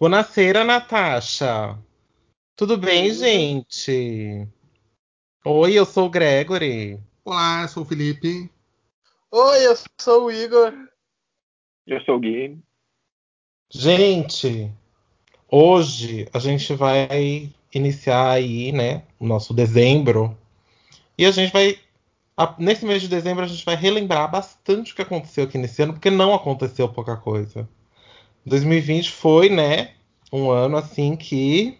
Buonasera, Natasha. Tudo bem, gente? Oi, eu sou o Gregory. Olá, eu sou o Felipe. Oi, eu sou o Igor. Eu sou o Gui. Gente, hoje a gente vai iniciar aí, né, o nosso dezembro. E a gente vai a- nesse mês de dezembro a gente vai relembrar bastante o que aconteceu aqui nesse ano, porque não aconteceu pouca coisa. 2020 foi, né, um ano assim que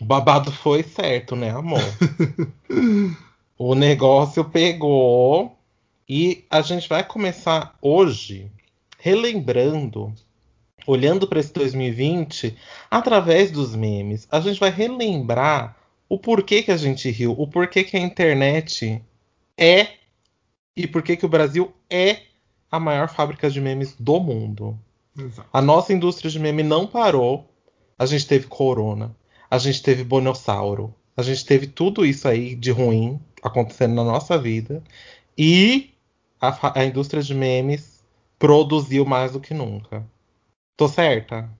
o babado foi certo, né, amor? o negócio pegou e a gente vai começar hoje relembrando, olhando para esse 2020 através dos memes. A gente vai relembrar o porquê que a gente riu, o porquê que a internet é e porquê que o Brasil é a maior fábrica de memes do mundo. Exato. A nossa indústria de meme não parou. A gente teve corona, a gente teve bonossauro, a gente teve tudo isso aí de ruim acontecendo na nossa vida. E a, a indústria de memes produziu mais do que nunca. Tô certa?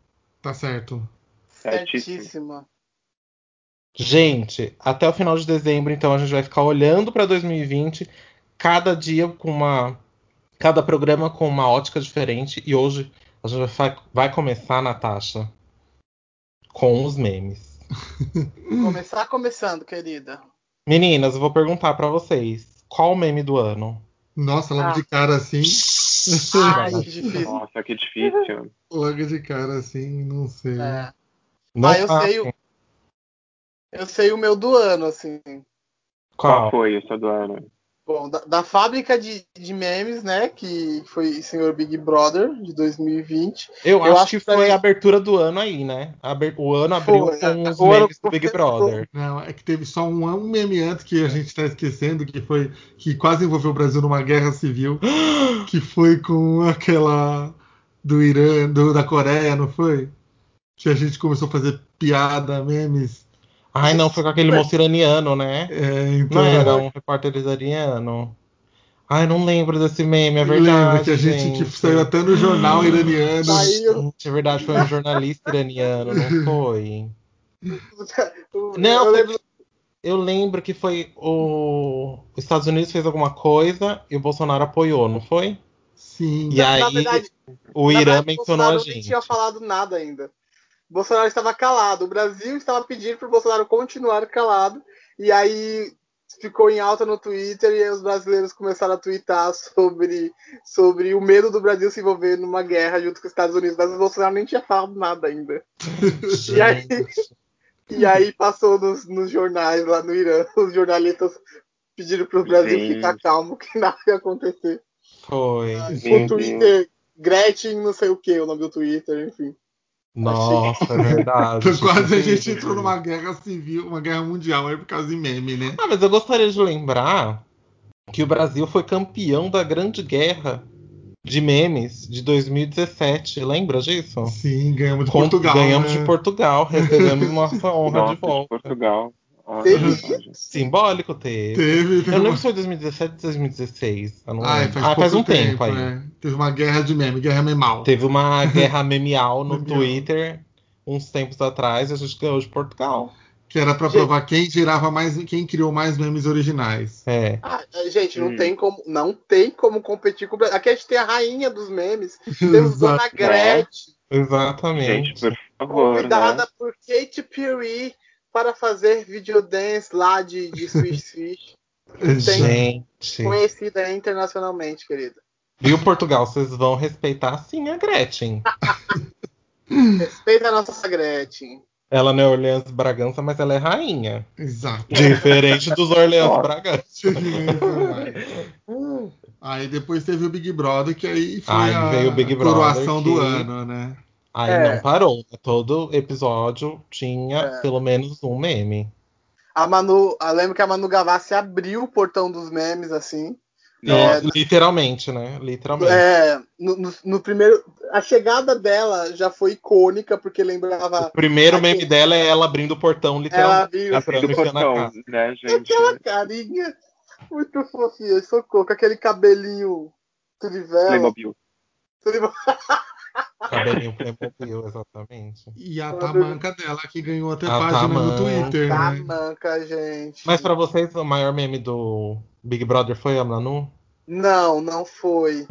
Tá certo. Certíssimo. Certíssima. Gente, até o final de dezembro, então, a gente vai ficar olhando para 2020, cada dia com uma. Cada programa com uma ótica diferente. E hoje a gente vai, vai começar, Natasha, com os memes. Começar começando, querida. Meninas, eu vou perguntar para vocês: qual o meme do ano? Nossa, logo Ah. de cara assim. Ai, que difícil. Nossa, que difícil. logo de cara assim, não sei. É. Não Ah, eu fácil. sei o- Eu sei o meu do ano, assim. Qual Qual? foi essa do ano? Bom, da, da fábrica de, de memes, né? Que foi Senhor Big Brother, de 2020. Eu, Eu acho, acho que foi a abertura do ano aí, né? Aber- O ano abriu Foi, com é, os o ano memes do Big Brother. Não, é que teve só um, um meme antes que a gente tá esquecendo, que foi que quase envolveu o Brasil numa guerra civil, que foi com aquela do Irã, do, da Coreia, não foi? Que a gente começou a fazer piada, memes. Ai, não, foi com aquele moço iraniano, né? É, então, Não era um repórter iraniano. Ai, não lembro desse meme, é verdade. que a gente, gente. que saiu até no jornal iraniano. Saiu. É verdade, foi um jornalista iraniano, não foi? O- Não, eu lembro. Eu lembro que foi o. Os Estados Unidos fez alguma coisa e o Bolsonaro apoiou, não foi? Sim. E na, aí na verdade, o Irã verdade, mencionou a Bolsonaro nem gente. tinha falado nada ainda. Bolsonaro estava calado. O Brasil estava pedindo para o Bolsonaro continuar calado. E aí ficou em alta no Twitter e aí os brasileiros começaram a twittar sobre, sobre o medo do Brasil se envolver numa guerra junto com os Estados Unidos. Mas o Bolsonaro nem tinha falado nada ainda. E aí- E aí passou nos, nos jornais lá no Irã, os jornalistas pediram para o Brasil Gente. ficar calmo, que nada ia acontecer. foi. Meu o Twitter, Gretchen, não sei o que, o nome do Twitter, enfim. Nossa, é verdade. Então, quase a gente entrou numa guerra civil, uma guerra mundial aí por causa de meme, né? Ah, mas eu gostaria de lembrar que o Brasil foi campeão da Grande Guerra de Memes de 2017. Lembra disso? Sim, ganhamos de Com- Portugal. Ganhamos né? de Portugal, recebemos nossa honra Nossa, de volta. Portugal. Teve. Simbólico teve. Teve, teve Eu lembro uma- se foi 2017 ou 2016. Eu não Ah, lembro. faz, Ah, faz um tempo, aí. é. Teve uma guerra de meme, guerra memal. Teve uma guerra memeal no. Twitter uns tempos atrás e a gente ganhou de Portugal. Que era pra Gente. provar quem gerava mais, quem criou mais memes originais. É. Ah, gente, não Hum. tem como, não tem como competir com o Brasil. Aqui a gente tem a rainha dos memes, temos Dona. Gretchen, Exatamente. Gente, por favor, convidada né? por Katy Perry para fazer videodance lá de, de Swish Swish, tem- Gente. conhecida internacionalmente, querida. Viu, Portugal? Vocês vão respeitar sim a Gretchen. Respeita a nossa Gretchen. Ela não é Orleans Bragança, mas ela é rainha. Exato. Diferente dos Orleans. Bragança. aí depois teve o Big Brother, que aí foi Aí a, veio o Big a coroação Brother, do que- ano, né? Aí É. não parou. Todo episódio tinha É. pelo menos um meme. A Manu, eu lembro que a Manu Gavassi abriu o portão dos memes, assim. É, Nossa, literalmente, né? Literalmente. É, no, no- no primeiro. A chegada dela já foi icônica, porque lembrava. O primeiro Aquele- meme dela é ela abrindo o portão, Ela literalmente. abriu Entrando do e enfiando a portão, né, gente? aquela carinha muito fofinha, socorro, com aquele cabelinho trivela. Playmobil. Trivela. Cabelinho Playmobil, exatamente. E a tamanca dela, que ganhou até A página no tamanca. Twitter, Tá né? manca, gente. Mas pra vocês, o maior meme do Big Brother foi a Manu? Não, não foi.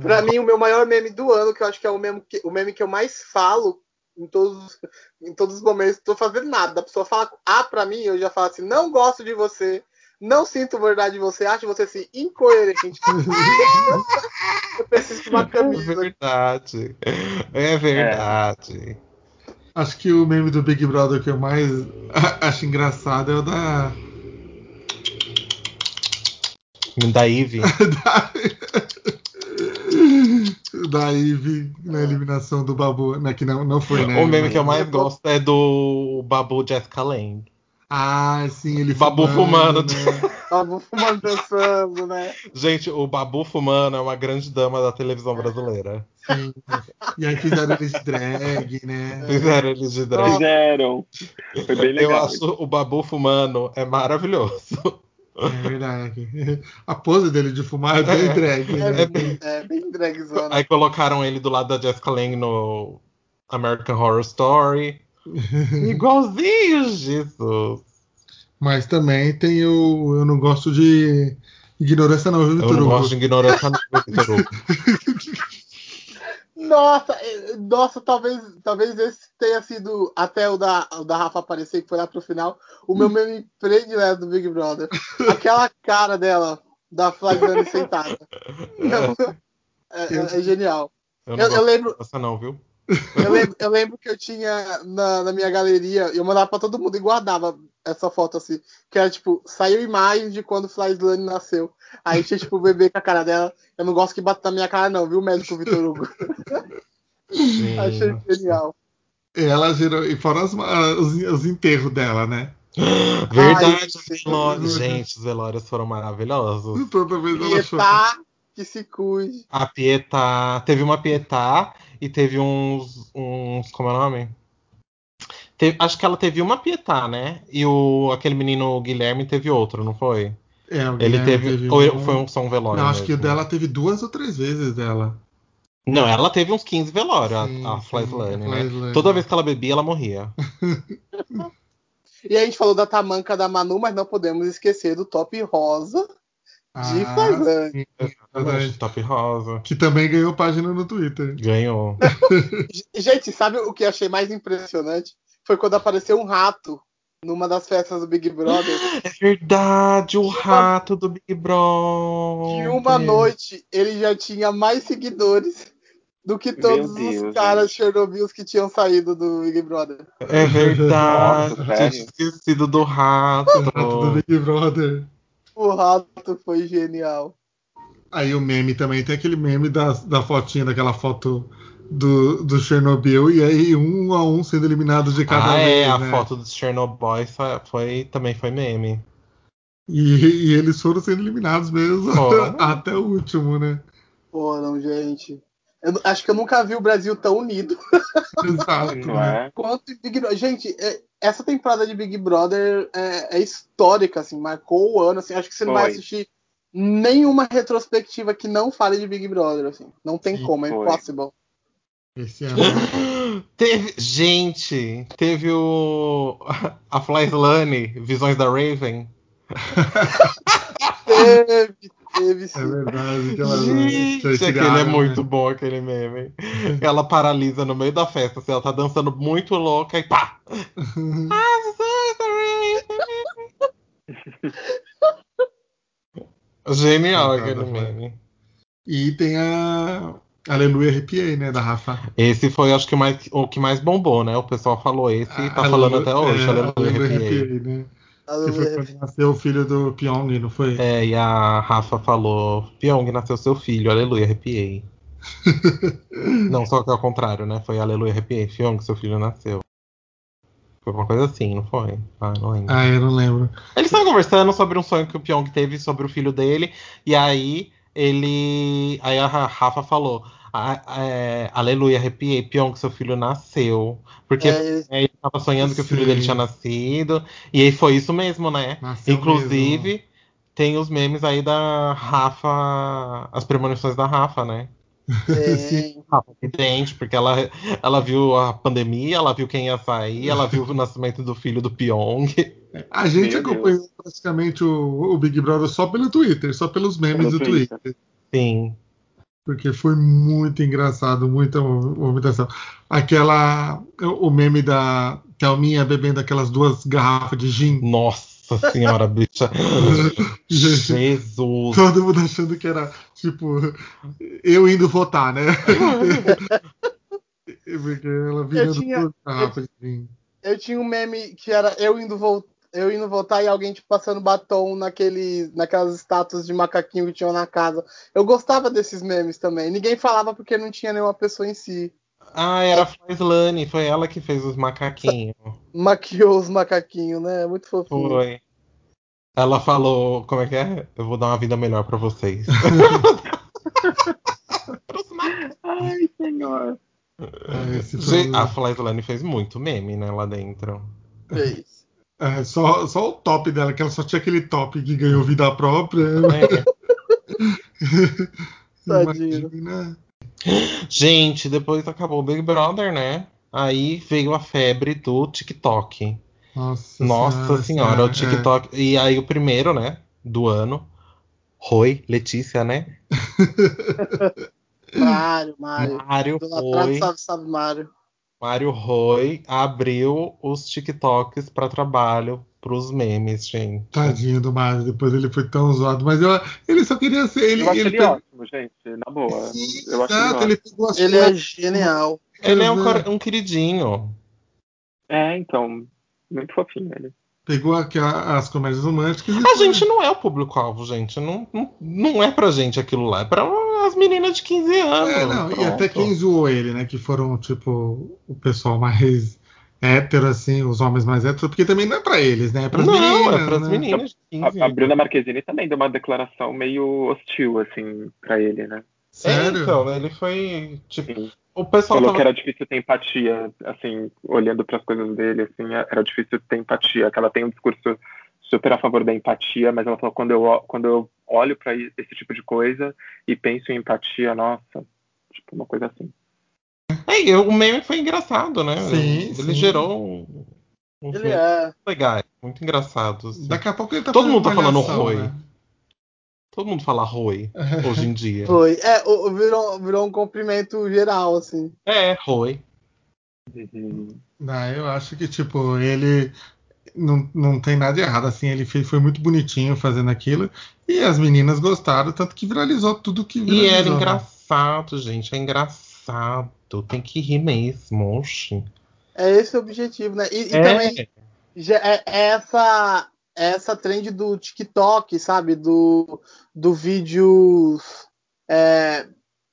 Pra mim, o meu maior meme do ano, que eu acho que é o meme que, o meme que eu mais falo em todos, em todos os momentos, tô fazendo nada. A pessoa fala A pra mim, eu já falo assim, não gosto de você, não sinto verdade de você, acho você assim, incoerente. eu preciso de uma É camisa. verdade. É verdade. Acho que o meme do Big Brother que eu mais acho engraçado é o da. Da Ivy. da, da Ivy na eliminação do Babu. Né, que não, não foi, né? O meme que eu mais gosto é do Babu Jessica Lange. Ah, sim, ele Babu fumando. Né? Tava fumando dançando, né? Gente, o Babu fumando é uma grande dama da televisão brasileira. Sim. E aí fizeram ele de drag, né? Fizeram ele de drag. Fizeram. Foi bem Eu legal. acho o Babu fumando é maravilhoso. É verdade. A pose dele de fumar é bem drag. É, Né? bem, é bem dragzona. Aí colocaram ele do lado da Jessica Lange no American Horror Story. Igualzinho, Jesus. Mas também tem o. Eu não gosto de ignorância, não, viu, Eu Vitor não Hugo? gosto de ignorância não, Vitor Hugo. Nossa, eh, nossa, talvez, talvez esse tenha sido até o da, o da Rafa aparecer, que foi lá pro final, o meu meme predileto do Big Brother. Aquela cara dela, da Flaviane sentada. É, é- é genial. Eu não Eu, eu lembro, dessa não, viu? Eu, lembro, eu lembro que eu tinha na, na minha galeria, eu mandava pra todo mundo e guardava essa foto assim, que era tipo, saiu imagem de quando Flaviane nasceu. Aí tinha tipo o bebê com a cara dela. Eu não gosto que bata na minha cara, não, viu, médico Vitor Hugo? Achei genial. Ela gerou. E fora as- os, os enterros dela, né? Verdade, Ai. Gente, os velórios foram maravilhosos. Toda vez ela chora. Pietá, que se cuide. A Pietá. Teve uma Pietá e teve uns. uns como é o nome? Teve- acho que ela teve uma Pietá, né? E o, aquele menino Guilherme teve outro, não foi? É, o Ele Guilherme teve. ou um- foi um só um velório? Não, acho que o mesmo? dela teve duas ou três vezes dela. Não, ela teve uns 15 velórios, Sim, a, a sim, Flyslane, né? Flyslane. Toda vez que ela bebia, ela morria. E a gente falou da tamanca da Manu, mas não podemos esquecer do top rosa de. Ah, sim, verdade. Top Rosa. Que também ganhou página no Twitter. Ganhou. Gente, sabe o que achei mais impressionante? Foi quando apareceu um rato numa das festas do Big Brother. É verdade, o rato do Big Brother. Em uma noite, ele já tinha mais seguidores do que todos Meu Deus, os caras Chernobyls que tinham saído do Big Brother. É verdade. Nossa, tinha esquecido do rato. O rato do Big Brother. O rato foi genial. Aí o meme também tem aquele meme da, da fotinha, daquela foto do, do Chernobyl, e aí um a um sendo eliminados de cada Ah, vez. é, a né? foto dos Chernobyl foi, foi- também foi meme. E, e eles foram sendo eliminados mesmo Foram. até o último, né? Foram, gente. Eu acho que eu nunca vi o Brasil tão unido Exato. Não né? é? quanto Brother. Gente, é- essa temporada de Big Brother é, é histórica, assim, marcou o ano. Assim, acho que você não vai Foi. assistir nenhuma retrospectiva que não fale de Big Brother. Assim. Não tem Sim, como, é foi. impossível. Esse ano. Teve, gente, teve o a Flyslane, Visões da Raven. Teve, teve É sim. verdade. Aquela Gente, aquele é né? muito bom, aquele meme. Ela paralisa no meio da festa, assim, ela tá dançando muito louca e pá! Genial Coitada, aquele meme. E tem a Aleluia Arrepiei, né? Da Rafa. Esse foi, acho que, o mais, o que mais bombou, né? O pessoal falou esse e tá A- falando até hoje. é, Aleluia, Aleluia arrepiei. Arrepiei, né? Que foi quando nasceu o filho do Pyong, não foi? É, e a Rafa falou: Pyong, nasceu seu filho, aleluia, arrepiei. não, só que ao contrário, né? Foi aleluia, arrepiei. Pyong, seu filho nasceu. Foi uma coisa assim, não foi? Ah, não lembro. Ah, eu não lembro. Eles estavam conversando sobre um sonho que o Pyong teve sobre o filho dele, e aí ele. Aí a Ra- Rafa falou: "Ah, é, Aleluia, arrepiei, Pyong, seu filho nasceu. Porque É, é, ele tava sonhando que o filho Sim. dele tinha nascido, e aí foi isso mesmo, né? Nasceu Inclusive, tem os memes aí da Rafa, as premonições da Rafa, né? É, Ah, evidente, porque ela, ela viu a pandemia, ela viu quem ia sair, ela viu o nascimento do filho do Pyong. A gente Meu acompanhou praticamente o, o Big Brother só pelo Twitter, só pelos memes Pelo do Twitter. Twitter. Sim. Porque foi muito engraçado, muita movimentação. Aquela. O meme da Thelminha bebendo aquelas duas garrafas de gin. Nossa senhora, bicha. Jesus. Todo mundo achando que era, tipo, eu indo votar, né? Porque ela virando tinha- duas garrafas de gin. eu tinha um meme que era eu indo voltar. Eu indo voltar e alguém tipo, passando batom naquele, naquelas estátuas de macaquinho que tinham na casa. Eu gostava desses memes também. Ninguém falava porque não tinha nenhuma pessoa em si. Ah, era a Faislane, foi ela que fez os macaquinhos. Maquiou os macaquinhos, né? Muito fofinho. Foi. Ela falou, como é que é? Eu vou dar uma vida melhor pra vocês. Ai, senhor. Gente, a Faislane fez muito meme, né, lá dentro. Fez. É, só, só o top dela, que ela só tinha aquele top que ganhou vida própria. É. Imagina. Gente, depois acabou o Big Brother, né? Aí veio a febre do TikTok. Nossa, Nossa senhora, o é. TikTok. E aí o primeiro, né? Do ano. Roi, Letícia, né? Mário, Mário. Mário Idolatrado, sabe, sabe, Mário. Mário Roi abriu os TikToks para trabalho pros memes, gente. Tadinho do Mário, depois ele foi tão zoado. Mas eu, ele só queria ser. Ele, eu acho ele ele ótimo, gente. Na boa. Sim, eu acho ele exato, ótimo. ele as Ele é genial. Ele é um, cor- um queridinho. É, então. Muito fofinho ele. Pegou aqui a- as comédias românticas A foi- gente não é o público-alvo, gente. Não, não, não é pra gente aquilo lá. É pra as meninas de 15 anos. É, não, e até quem zoou ele, né? Que foram, tipo, o pessoal mais hétero, assim, os homens mais héteros, porque também não é pra eles, né? É pras não, meninas. é pras né? meninas de 15 A, a Bruna Marquezine também deu uma declaração meio hostil, assim, pra ele, né? Sério? É, então, né, ele foi. Tipo, Sim. O pessoal Falou tava que era difícil ter empatia, assim, olhando pras coisas dele, assim, era difícil ter empatia, que ela tem um discurso super a favor da empatia, mas ela falou quando eu quando eu olho pra esse tipo de coisa e penso em empatia, nossa, tipo uma coisa assim. É, o meme foi engraçado, né? Sim, ele sim. gerou um, Ele é. legais, muito engraçados. Daqui a pouco ele tá Todo mundo tá falando Roi. né? Todo mundo fala Roi hoje em dia. Foi. É, virou, virou um cumprimento geral, assim. É, Roi. Não, eu acho que, tipo, ele não, não tem nada de errado, assim, ele fez, foi muito bonitinho fazendo aquilo, e as meninas gostaram, tanto que viralizou tudo que E viralizou. era né? engraçado, gente. É engraçado. Tem que rir mesmo. Oxi. É esse o objetivo, né? E, e É, também já é, é essa essa trend do TikTok, sabe? Do, do vídeos é,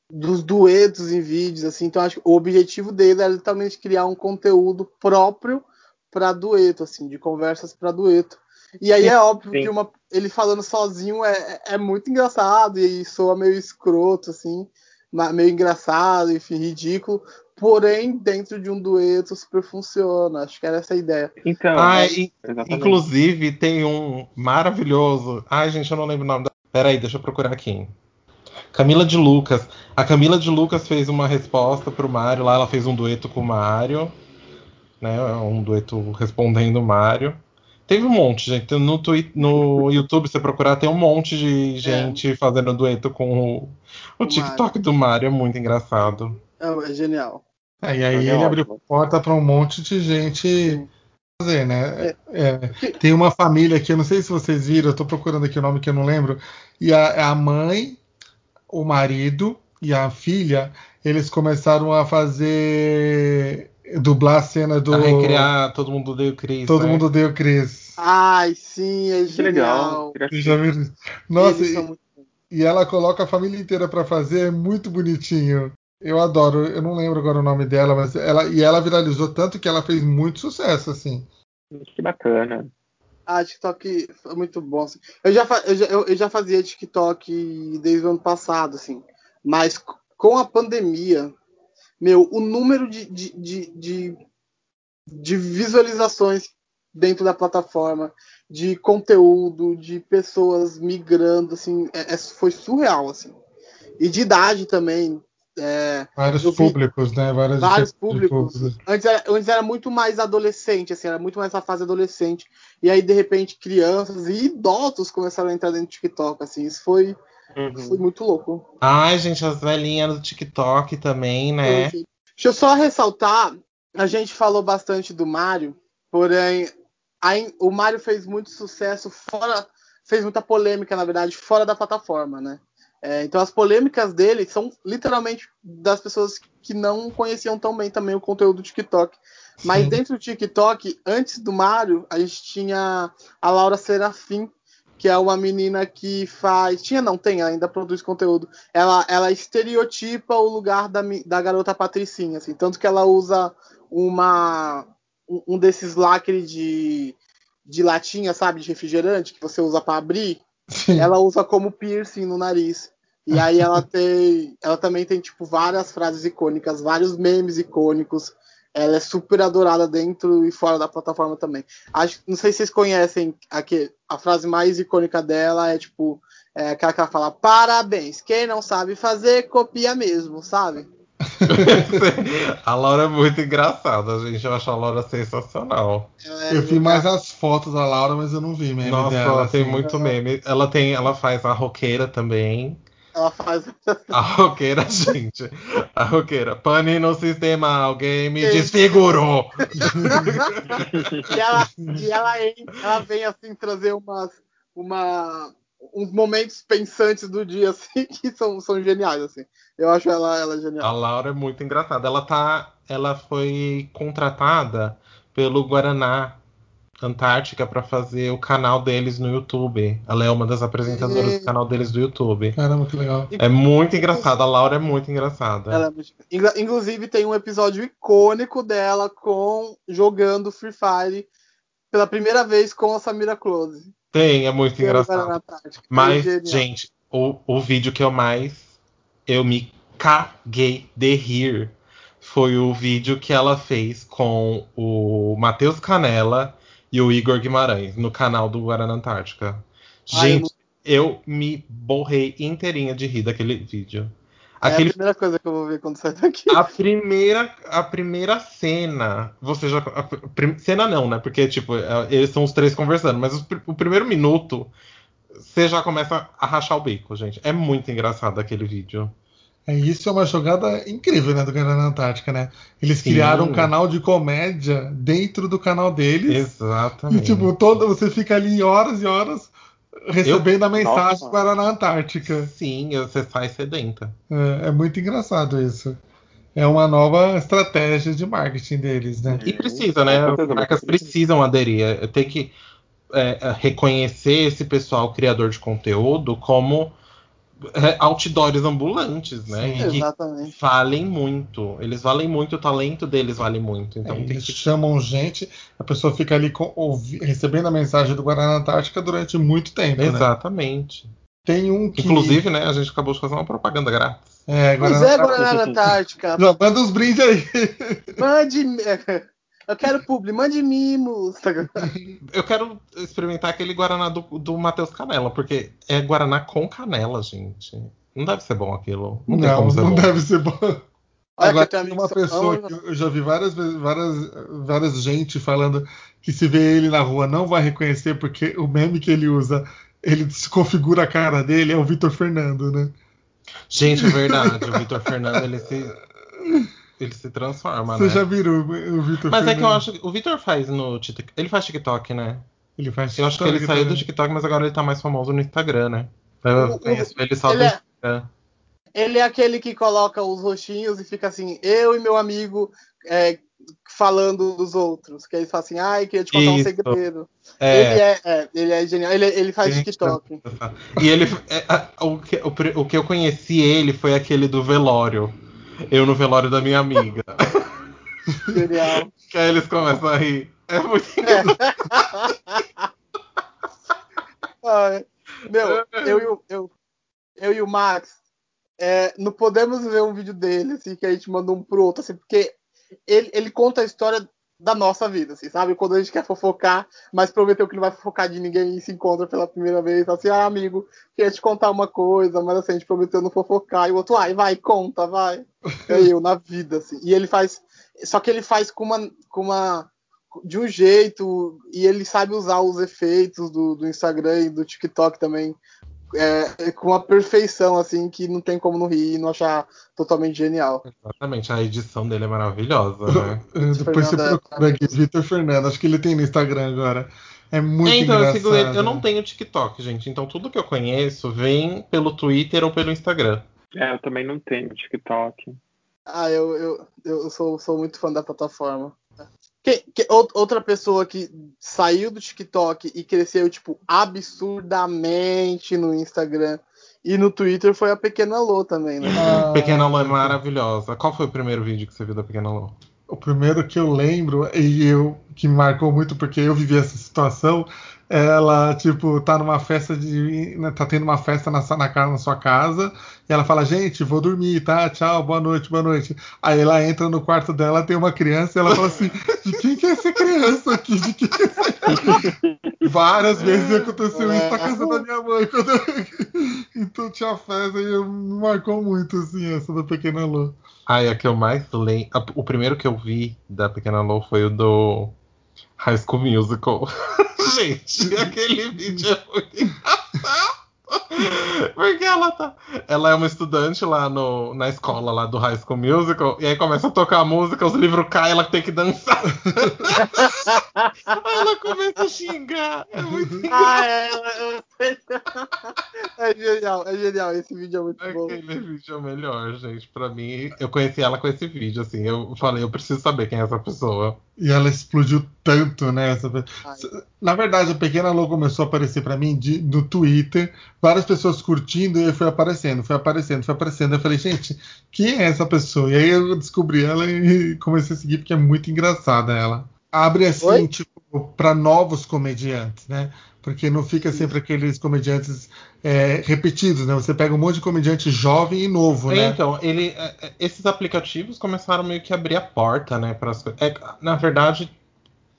dos duetos em vídeos, assim. Então acho que o objetivo dele é literalmente criar um conteúdo próprio para dueto, assim, de conversas para dueto. E aí é óbvio Sim. que uma, ele falando sozinho é, é muito engraçado e soa meio escroto, assim, meio engraçado, enfim, ridículo. Porém, dentro de um dueto super funciona. Acho que era essa a ideia. Então, Ah, é, e- inclusive tem um maravilhoso. Ai, gente, eu não lembro o nome da. Peraí, deixa eu procurar aqui. Camila de Lucas. A Camila de Lucas fez uma resposta pro Mário lá, ela fez um dueto com o Mário. Né? Um dueto respondendo o Mário. Teve um monte, gente. No, Twi- no YouTube, você procurar, tem um monte de gente fazendo dueto com o, o O TikTok do Mário. É muito engraçado. É, é genial. É, e aí É ele ótimo. abriu porta para um monte de gente fazer, né? É, tem uma família aqui, eu não sei se vocês viram, eu tô procurando aqui o nome que eu não lembro, e a, a mãe, o marido e a filha, eles começaram a fazer dublar a cena do A recriar Todo Mundo Deu Cris. Todo né? Mundo Deu Cris. Ai, sim, é Que legal. genial. Viram? isso? Nossa, e, e ela coloca a família inteira para fazer, é muito bonitinho. Eu adoro, eu não lembro agora o nome dela, mas ela e ela viralizou tanto que ela fez muito sucesso, assim. Que bacana. Ah, TikTok é muito bom. assim. Eu, já, eu, já, eu- eu já fazia TikTok desde o ano passado, assim. Mas com a pandemia, meu, o número de, de, de, de, de visualizações dentro da plataforma, de conteúdo, de pessoas migrando, assim, é- é- foi surreal, assim. E de idade também. É, Vários vi- públicos, né? Vários, vários públicos. públicos. Antes era, antes era muito mais adolescente, assim, era muito mais a fase adolescente. E aí, de repente, crianças e idosos começaram a entrar dentro do TikTok, assim. Isso foi, foi Uhum. muito louco. Ai, gente, as velhinhas do TikTok também, né? Deixa eu só ressaltar, a gente falou bastante do Mario, porém, aí, o Mario fez muito sucesso fora, fez muita polêmica, na verdade, fora da plataforma, né? É, então as polêmicas dele são literalmente das pessoas que não conheciam tão bem também o conteúdo do TikTok. Mas Sim. dentro do TikTok, antes do Mario, a gente tinha a Laura Serafim, que é uma menina que faz. Tinha, não tem, ela ainda produz conteúdo. Ela, ela estereotipa o lugar da, da garota patricinha, assim. Tanto que ela usa uma um, um desses lacres de, de latinha, sabe, de refrigerante, que você usa para abrir. Sim. Ela usa como piercing no nariz. E aí ela tem. Ela também tem, tipo, várias frases icônicas, vários memes icônicos. Ela é super adorada dentro e fora da plataforma também. Acho, não sei se vocês conhecem aqui, a frase mais icônica dela é tipo é, aquela que ela fala: Parabéns, quem não sabe fazer, copia mesmo, sabe? a Laura é muito engraçada, gente. Eu acho a Laura sensacional. É Eu vi mais as fotos da Laura, mas eu não vi meme Nossa, dela. ela tem assim. muito meme. Ela tem, ela faz a roqueira também. Ela faz. A roqueira, gente. A roqueira. Pane no sistema, alguém me Sim. desfigurou. e ela, e ela, ela vem assim trazer umas, uma, uns momentos pensantes do dia assim que são, são geniais assim. Eu acho ela, ela A genial. Laura é muito engraçada. Ela tá, ela foi contratada pelo Guaraná Antártica para fazer o canal deles no YouTube. Ela é uma das apresentadoras do canal deles do YouTube. Caramba, que legal. É muito engraçada. A Laura é muito engraçada. Ela é muito- Inclu- Inclusive tem um episódio icônico dela com jogando Free Fire pela primeira vez com a Samira Close. Tem, é muito engraçado. É Mas, genial. gente, o, o vídeo que eu mais eu me caguei de rir foi o vídeo que ela fez com o Matheus Canella e o Igor Guimarães no canal do Guarana Antártica. Ah, eu Gente, eu me borrei inteirinha de rir daquele vídeo. É Aquele a primeira coisa que eu vou ver quando sair daqui. a primeira, a primeira cena, você já. prim- cena não, né? Porque, tipo, é, eles são os três conversando, mas os pr- o primeiro minuto, você já começa a rachar o bico, gente. É muito engraçado aquele vídeo. É, isso é uma jogada incrível, né, do Guarana Antártica, né? Eles Sim. criaram um canal de comédia dentro do canal deles. E, Exatamente. tipo, todo, você fica ali horas e horas recebendo a mensagem Nossa. do Guarana Antártica. Sim, você sai sedenta. É, é muito engraçado isso. É uma nova estratégia de marketing deles, né? E precisa, né? Com As marcas precisam aderir. Tem que é, é, reconhecer esse pessoal criador de conteúdo como é, outdoors ambulantes, né? Sim. Exatamente. valem muito. Eles valem muito, o talento deles vale muito. Então É, tem eles que. chamam gente, a pessoa fica ali com- ouvi- recebendo a mensagem do Guarana Antártica durante muito tempo, né? Exatamente. Tem um que... Inclusive, né, a gente acabou de fazer uma propaganda grátis. É, Pois Guarana é, Antártica. Guaraná Antártica. Já manda uns brindes aí. Mande. Eu quero publi, mande mimos. Eu quero experimentar aquele Guaraná do, do Matheus Canela, porque é Guaraná com canela, gente. Não deve ser bom aquilo. Não, tem Não, como ser não bom. deve ser bom. Olha Agora que eu tenho tem uma pessoa amam- que eu já vi várias vezes, várias, várias gente falando que se vê ele na rua não vai reconhecer porque o meme que ele usa, ele desconfigura a cara dele, é o Vitor Fernando, né? Gente, é verdade. o Vitor Fernando, ele se. Ele se transforma, Você né? já virou o Vitor Mas é que eu acho que o Vitor faz no TikTok. Ele faz TikTok, né? Ele faz Eu acho que ele TikTok saiu do. TikTok, mas agora ele tá mais famoso no Instagram, né? Eu O- o- conheço ele só ele do é- Instagram. Ele é aquele que coloca os roxinhos e fica assim, eu e meu amigo é, falando dos outros. Que aí fala assim, ai, queria te contar um Isso. segredo. É, Ele, é, é, ele é genial. Ele, ele faz Gente, TikTok. E ele. é, a- o, que, o, o que eu conheci ele foi aquele do velório. Eu no velório da minha amiga. Genial. que aí eles começam a rir. É muito Ai, meu, eu e o, eu, eu e o Max é, não podemos ver um vídeo dele, assim, que a gente manda um pro outro, assim, porque ele, ele conta a história da nossa vida, assim, sabe? Quando a gente quer fofocar, mas prometeu que não vai fofocar de ninguém e se encontra pela primeira vez, assim, ah, amigo, queria te contar uma coisa, mas assim, a gente prometeu não fofocar, e o outro, ai, vai, conta, vai. É eu, na vida, assim. E ele faz, só que ele faz com uma, com uma, de um jeito, e ele sabe usar os efeitos do, do Instagram e do TikTok também, é, é, com uma perfeição, assim, que não tem como não rir e não achar totalmente genial. Exatamente, a edição dele é maravilhosa, né? Depois você procura aqui, Vitor Fernando, acho que ele tem no Instagram agora. É muito é, então, engraçado. Eu, sigo eu não tenho TikTok, gente, então tudo que eu conheço vem pelo Twitter ou pelo Instagram. É, eu também não tenho TikTok. Ah, eu, eu, eu sou, sou muito fã da plataforma. Que, que, outra pessoa que saiu do TikTok e cresceu, tipo, absurdamente no Instagram e no Twitter foi a Pequena Lô também, né? Ah, Pequena Lô é maravilhosa. Qual foi o primeiro vídeo que você viu da Pequena Lô? O primeiro que eu lembro, e eu que me marcou muito porque eu vivi essa situação, ela, tipo, tá numa festa de. Né, tá tendo uma festa na, na, na sua casa, e ela fala, gente, vou dormir, tá? Tchau, boa noite, boa noite. Aí ela entra no quarto dela, tem uma criança, e ela fala assim, de quem que é essa criança aqui? De quem que é essa criança? Várias vezes aconteceu isso na casa da minha mãe. Quando eu... Então tinha festa e me marcou muito, assim, essa da Pequena Lô. Ah, e a que eu mais lembro. O primeiro que eu vi da Pequena Lô foi o do High School Musical. Gente, aquele vídeo é muito engraçado. Porque ela tá. Ela é uma estudante lá no, na escola lá do High School Musical, e aí começa a tocar a música, os livros caem, ela tem que dançar. ela começa a xingar. É muito ah, engraçado. Ah, é, é, genial, é genial. Esse vídeo é muito Aquele bom. Aquele vídeo é o melhor, gente. Pra mim, eu conheci ela com esse vídeo, assim. Eu falei, eu preciso saber quem é essa pessoa. E ela explodiu tanto, né? Essa... Na verdade, a Pequena Lô começou a aparecer para mim de, no Twitter, várias pessoas curtindo e foi aparecendo, foi aparecendo, foi aparecendo. Eu falei, gente, quem é essa pessoa? E aí eu descobri ela e comecei a seguir porque é muito engraçada ela. Abre assim, Oi? tipo, para novos comediantes, né? Porque não fica sempre aqueles comediantes é, repetidos, né? Você pega um monte de comediante jovem e novo, né? Então, ele, é, é, esses aplicativos começaram meio que a abrir a porta, né? Para é, na verdade,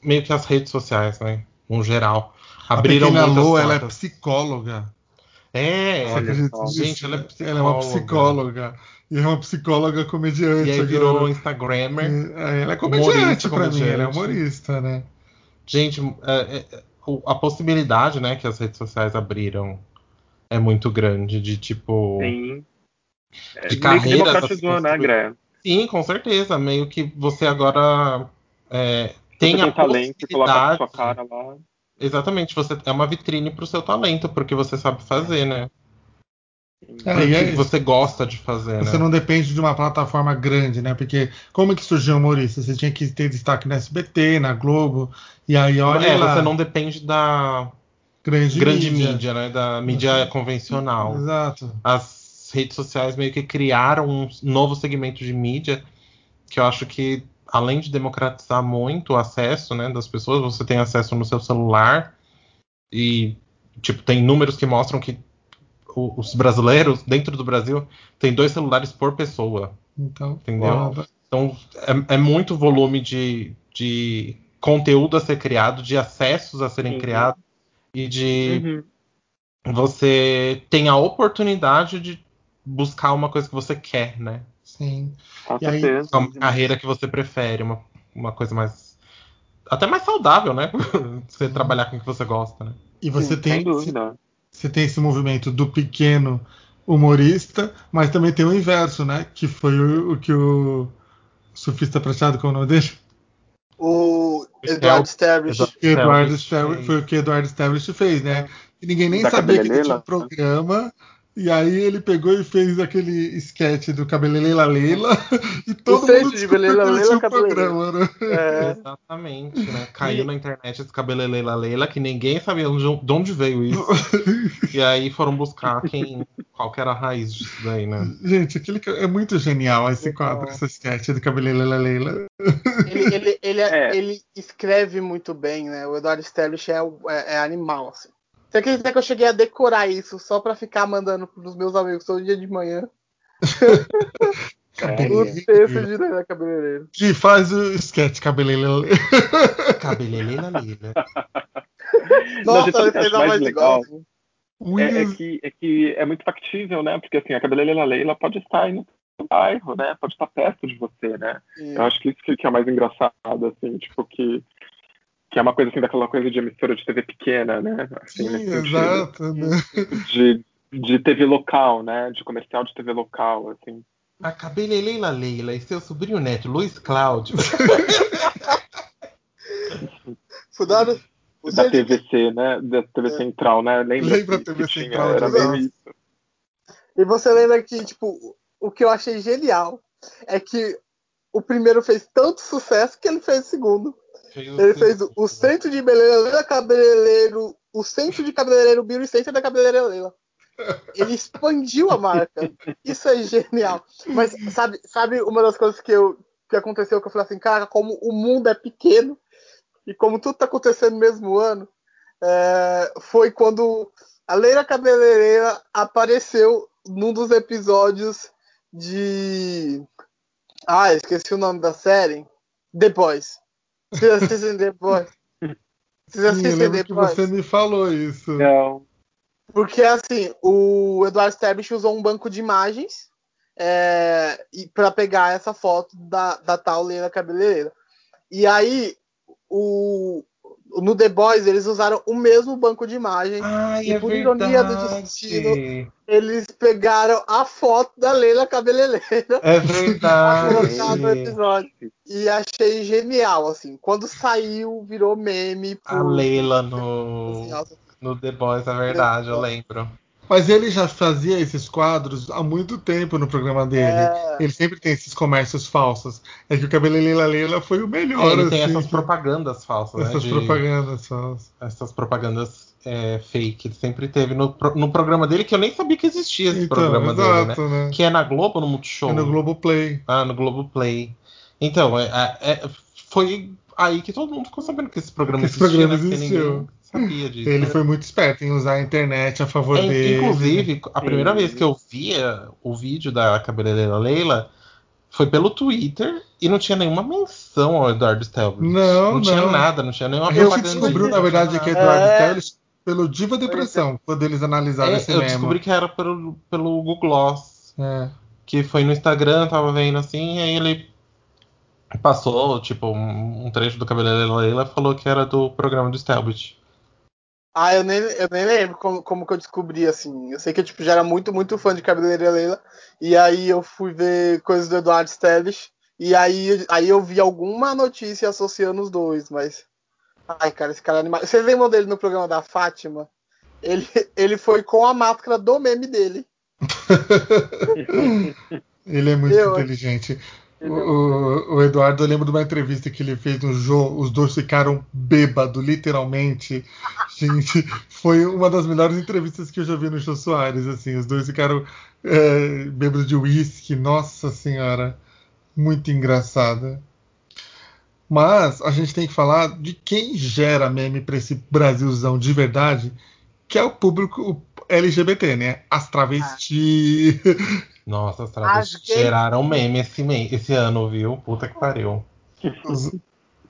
meio que as redes sociais, né? No geral. Abriram a Lô, ela é psicóloga. É, Olha, gente, ela é, psicóloga. ela é uma psicóloga. E é uma psicóloga comediante. E aí virou agora. Instagrammer. É, ela é comediante pra comediante. mim, ela é humorista, né? Gente, é, é, a possibilidade né, que as redes sociais abriram é muito grande de tipo. Sim. De é, carreira. Né, Sim, com certeza. Meio que você agora é, tem, tem a talento, coloca a sua cara lá. Exatamente, você é uma vitrine para o seu talento, porque você sabe fazer, né? É, é você gosta de fazer, Você né? não depende de uma plataforma grande, né? Porque como que surgiu o humorista? Você tinha que ter destaque na SBT, na Globo, e aí olha É, lá. você não depende da grande, grande mídia. mídia. né? Da mídia convencional. Exato. As redes sociais meio que criaram um novo segmento de mídia que eu acho que além de democratizar muito o acesso né, das pessoas, você tem acesso no seu celular e tipo tem números que mostram que os brasileiros dentro do Brasil tem dois celulares por pessoa. Então, entendeu? Então é, é, muito volume de, de conteúdo a ser criado, de acessos a serem uhum. criados e de uhum. você tem a oportunidade de buscar uma coisa que você quer, né? Sim. Com e aí, uma carreira que você prefere, uma, uma coisa mais. Até mais saudável, né? você trabalhar com o que você gosta, né? E você Sim, tem. Você tem esse movimento do pequeno humorista, mas também tem o inverso, né? Que foi o, o que o surfista prateado, qual é o nome dele? O Eduardo Stablish. Eduardo Stablish foi o que Eduardo Stablish fez, né? E ninguém nem da sabia que ele tinha um programa. E aí ele pegou e fez aquele sketch do Cabelelela Leila e todo o mundo de Leila Leila, o programa, né? É. Exatamente, né? Caiu e... na internet esse Cabelelela Leila que ninguém sabia de onde veio isso. e aí foram buscar quem, qual que era a raiz disso daí, né? Gente, aquele é muito genial esse quadro, esse sketch do Cabelelela Leila. Ele, ele, ele, é. ele, escreve muito bem, né? O Eduardo Sterlich é, é, é animal, assim. Você acredita que eu cheguei a decorar isso só para ficar mandando pros meus amigos todo dia de manhã? Cabeleireiro. O texto de Leila Cabeleireiro. Que faz o sketch cabeleireiro. Cabeleleila Leila. Nossa, gente, sabe o ele que eu fez a mais voz legal? igual. É, é que, é que é muito factível, né? Porque assim, a cabeleireira Leila pode estar aí no seu bairro, né? Pode estar perto de você, né? E- Eu acho que isso que, que é mais engraçado, assim, tipo, que, que é uma coisa assim daquela coisa de emissora de TV pequena, né? Assim, Sim, exato, né? De, de TV local, né? De comercial de TV local, assim. A Cabeleleila Leila e seu sobrinho neto, Luiz Cláudio. Da TVC, né? Da TV É. Central, né? Lembra, Lembra a que- TV que tinha? Central, Era exato. meio isso. E você lembra que, tipo, o que eu achei genial é que o primeiro fez tanto sucesso que ele fez o segundo. Ele fez o, o centro de beleza cabeleireiro, o centro de cabeleireiro Biro e centro da cabeleireira Leila. Ele expandiu a marca. Isso é genial. Mas sabe, sabe uma das coisas que, eu, que aconteceu que eu falei assim, cara, como o mundo é pequeno e como tudo tá acontecendo no mesmo ano, é, foi quando a Leila Cabeleireira apareceu num dos episódios de. Ah, esqueci o nome da série. The Boys. Vocês assistem The Boys? Vocês Sim, eu assistem lembro The que Boys? você me falou isso. Não. Porque assim, o Eduardo Sterbich usou um banco de imagens é, para pegar essa foto da, da tal Leila Cabeleireira. E aí, o, no The Boys, eles usaram o mesmo banco de imagens. Ai, E é por ironia do verdade. destino, Eles pegaram a foto da Leila Cabeleireira É colocar no verdade. episódio. E achei genial, assim. Quando saiu, virou meme. A por- Leila assim, no, nossa, no The Boys, é verdade, eu lembro. Mas ele já fazia esses quadros há muito tempo no programa dele. É. Ele sempre tem esses comércios falsos. É que o Cabeleireira Leila foi o melhor, É, ele tem assim, essas propagandas falsas, né? essas de- propagandas falsas. essas propagandas é, fake. Ele sempre teve no, pro- no programa dele, que eu nem sabia que existia esse Então, programa dele, né? exato, né? Que é na Globo ou no Multishow? É no Globoplay. Ah, no Globoplay. Então, é, é- é- foi aí que todo mundo ficou sabendo que esse programa Que esse existia, programa né? Porque existiu. ninguém sabia disso. Ele né? foi muito esperto em usar a internet a favor É, dele. inclusive, a primeira Sim. vez que eu via o vídeo da cabeleireira Leila foi pelo Twitter e não tinha nenhuma menção ao Eduardo Stelbridge. Não, não tinha não. nada, não tinha nenhuma A gente propaganda. descobriu, disso, na verdade, que Eduardo É. Pelo Diva Depressão, quando eles analisaram É, esse eu memo. descobri que era pelo, pelo Google Gloss. É. Que foi no Instagram, tava vendo assim, e aí ele passou, tipo, um, um trecho do Cabeleireiro Leila e falou que era do programa do Stelbit. Ah, eu nem, eu nem lembro como, como que eu descobri, assim. Eu sei que eu tipo, já era muito, muito fã de Cabeleireira Leila. E aí eu fui ver coisas do Eduardo Stellish. E aí, aí eu vi alguma notícia associando os dois, mas. Ai, cara, esse cara é animal. Vocês lembram dele no programa da Fátima? Ele, ele foi com a máscara do meme dele. Ele é muito Eu- inteligente. O, é o- o Eduardo, eu lembro de uma entrevista que ele fez no Jô, os dois ficaram bêbado, literalmente. Gente, foi uma das melhores entrevistas que eu já vi no Jô Soares, assim, os dois ficaram é, bêbados de uísque, nossa senhora, muito engraçada. Mas a gente tem que falar de quem gera meme pra esse Brasilzão de verdade, que é o público LGBT, né? As travestis. Nossa, as travestis As gays- geraram meme esse, me- esse ano, viu? Puta que pariu.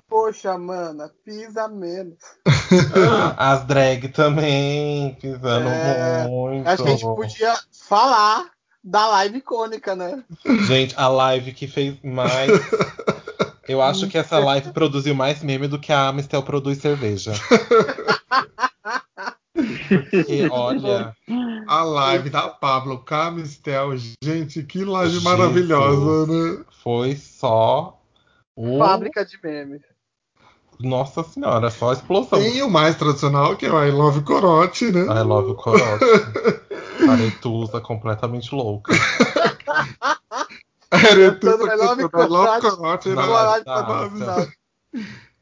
Poxa, mana, pisa menos. As drag também, pisando É, muito. Acho que a gente podia falar da live icônica, né? Gente, a live que fez mais. Eu acho que essa live produziu mais meme do que a Amistel produz cerveja. Porque, olha, A live da Pablo Camistel, gente, que live Jesus. maravilhosa, né? foi só o. Fábrica de memes. Nossa senhora, só explosão. Tem o mais tradicional, que é o I Love Corote, né? I love corote. Aretusa completamente louca. Aretusa I Love Corote. Corote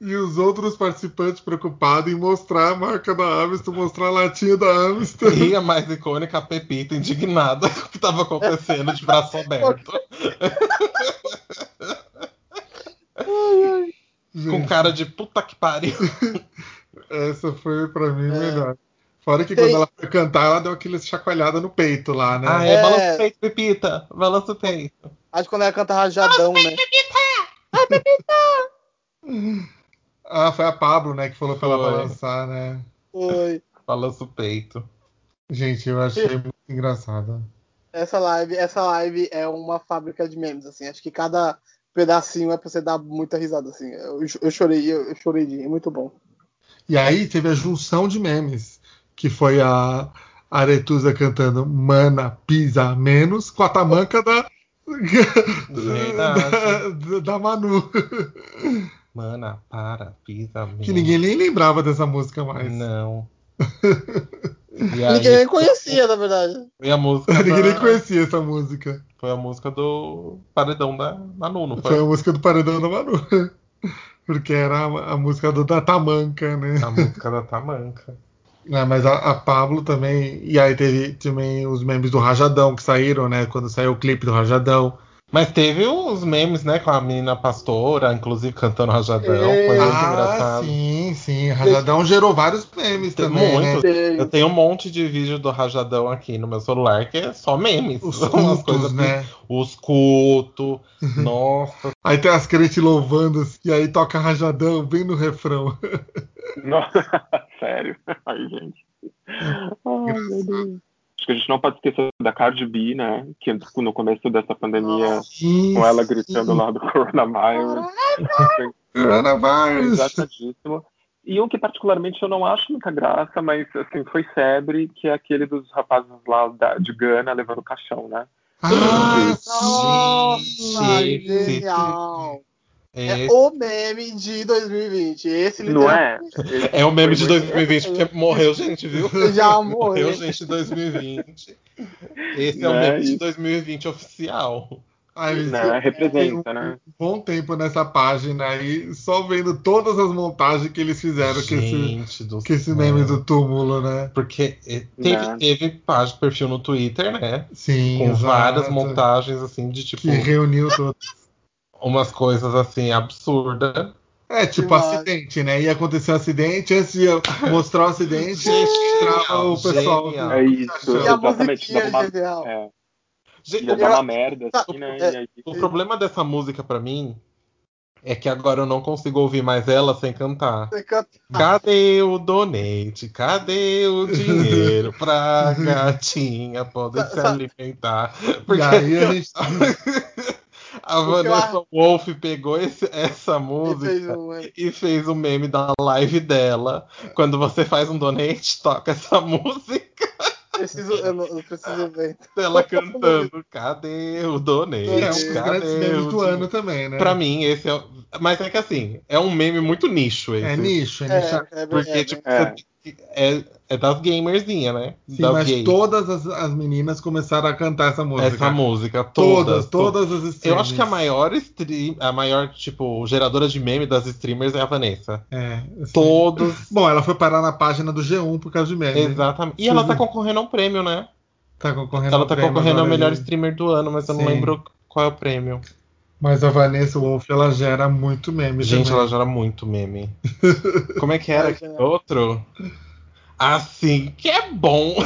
E os outros participantes preocupados em mostrar a marca da Amistel, mostrar a latinha da Amistel. E a mais icônica, a Pepita, indignada com o que tava acontecendo de braço aberto. Com cara de puta que pariu. essa foi pra mim É. melhor. Fora que Tem- quando ela foi cantar, ela deu aquela chacoalhada no peito lá, né? Ah, é, É. balança o peito, Pepita. Balança o peito. Acho que quando ela canta rajadão, né? Ah, foi a Pablo, né, que falou pra ela Foi. balançar, né? Foi. Balança o peito. Gente, eu achei muito engraçado. Essa live, essa live é uma fábrica de memes, assim. Acho que cada pedacinho é pra você dar muita risada, assim. Eu, eu chorei, eu, eu chorei de é muito bom. E aí teve a junção de memes, que foi a Aretusa cantando Mana Pisa Menos com a tamanca da, da, da Manu. Mana, para, pisa mesmo. Que ninguém nem lembrava dessa música mais. Não. E aí, Ninguém nem conhecia, na verdade. foi a música. ninguém da- nem conhecia essa música. Foi a música do Paredão da Manu, não Foi foi? a música do Paredão da Manu. Porque era a, a música do, da Tamanca, né? A música da Tamanca. Ah, mas a, a Pablo também. E aí teve também os memes do Rajadão que saíram, né? Quando saiu o clipe do Rajadão. Mas teve os memes, né, com a menina pastora, inclusive cantando Rajadão. É. Foi muito Ah, engraçado. sim, sim. Rajadão gerou vários memes Tem também, muito. né? Eu tenho um monte de vídeo do Rajadão aqui no meu celular que é só memes. Os cultos, né? Os cultos. Nossa. Aí tem as crentes louvando e aí toca Rajadão bem no refrão. Nossa, sério. Ai, gente. Ai, meu Deus. Que a gente não pode esquecer da Cardi B, né? Que no começo dessa pandemia, com ela gritando lá do coronavírus. Coronavirus. Exatamente. E um que particularmente eu não acho muita graça, mas assim, foi febre, que é aquele dos rapazes lá da, de Gana levando o caixão, né? Ah, Nossa, Gente, genial. É Esse o meme de 2020. Esse Não é? é o meme de Foi muito- 2020, porque morreu gente, viu? Já morreu. Morreu gente em 2020. Esse é o Né, meme de isso. 2020 oficial. Ai, tem Representa, um né? bom tempo nessa página aí, só vendo todas as montagens que eles fizeram com esse, Gente do com esse meme do túmulo, né? Porque teve, teve página, perfil no Twitter, né? Sim, Com exato. várias montagens, assim, de tipo, Que reuniu todos. Umas coisas assim, absurdas. É, tipo Demais. acidente, né? Ia acontecer um acidente, antes de mostrar o acidente, mostrava o pessoal. genial. É isso, E a exatamente. Dava uma, genial. é, Gente, ia o, dar uma merda, Tá, assim, né? é, E aí, o problema dessa música pra mim é que agora eu não consigo ouvir mais ela sem cantar. Você canta- Cadê o donate? Cadê o dinheiro pra gatinha poder se alimentar? E Porque aí a gente. a eu Vanessa acho- Wolf pegou esse- essa música fez um, é. e fez o meme da live dela. Quando você faz um donate, toca essa música Preciso, eu, não, eu preciso ver. dela cantando. Cadê o donate? É um dos Cadê grandes memes o do dinheiro?" ano também, né? Pra mim, esse é. o- Mas é que assim, é um meme muito nicho esse. É nicho, é nicho. É, é, Porque, é, tipo, é. É, das gamerzinhas, né? Sim, das mas gays. todas as, as meninas começaram a cantar essa música. Essa música, Todas, todas. todas, as Eu streamers. acho que a maior stream, a maior, tipo, geradora de meme das streamers é a Vanessa. É, assim. Todos. Bom, ela foi parar na página do G1 por causa de meme. Exatamente. E ela tá concorrendo a um prêmio, né? Tá concorrendo Ela tá prêmio concorrendo ao melhor de- streamer do ano, mas eu não Sim. lembro qual é o prêmio. Mas a Vanessa Wolf, ela gera muito meme Gente, também. ela gera muito meme. Como é que era outro? Assim que é bom.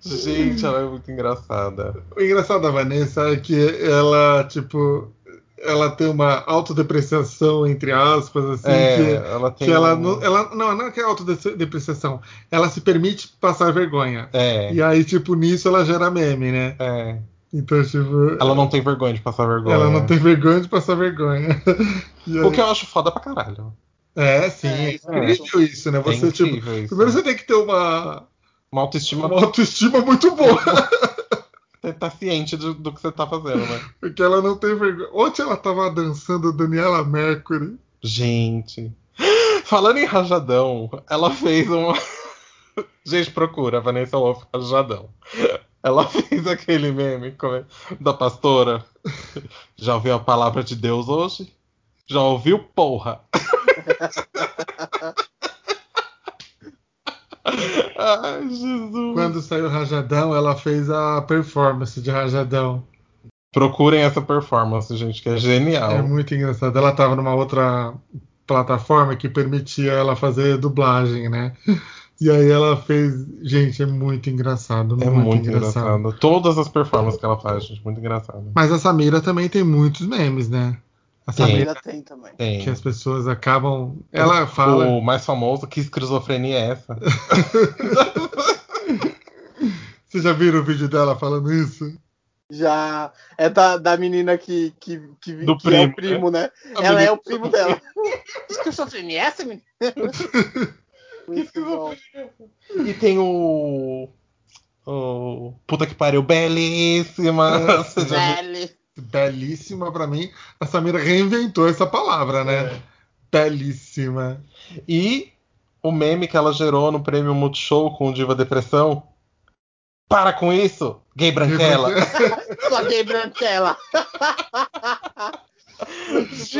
Gente, ela é muito engraçada. O engraçado da Vanessa é que ela, tipo, ela tem uma autodepreciação, entre aspas, assim, é, que, ela tem. que ela, não, ela. Não, não é que é autodepreciação. Ela se permite passar vergonha. É, E aí, tipo, nisso ela gera meme, né? é. Então, tipo. Ela não tem vergonha de passar vergonha. ela não tem vergonha de passar vergonha. Aí- O que eu acho foda pra caralho. É, sim, É, é isso incrível isso, né? É Você, tipo. incrível isso. Primeiro você tem que ter uma, Uma autoestima. uma autoestima muito boa. Você tá ciente do, do que você tá fazendo, né? Porque ela não tem vergonha. Ontem ela tava dançando Daniela Mercury. Gente. Falando em rajadão, ela fez uma. Gente, procura, Vanessa Wolf Rajadão. Ela fez aquele meme é, da pastora. Já ouviu a palavra de Deus hoje? Já ouviu, porra? Ai, Jesus. Quando saiu Rajadão, ela fez a performance de Rajadão. Procurem essa performance, gente, que é genial. É muito engraçado. Ela tava numa outra plataforma que permitia ela fazer dublagem, né? E aí ela fez. Gente, é muito engraçado. É muito, engraçado. Todas as performances que ela faz, gente, muito engraçado. Mas a Samira também tem muitos memes, né? A Tem. Tem também. Tem. que as pessoas acabam. Ela fala. O mais famoso, que esquizofrenia é essa? Vocês já viram o vídeo dela falando isso? Já é da, da menina que, que, que, Do que é primo, o primo, né? A Ela é o primo dela. Esquizofrenia é essa, menina? E tem o. O. Puta que pariu, belíssima! Velho. Belíssima pra mim. A Samira reinventou essa palavra, né? É. Belíssima. E o meme que ela gerou no prêmio Multishow com o Diva Depressão. Para com isso, gay branquela! Só gay branquela. Isso-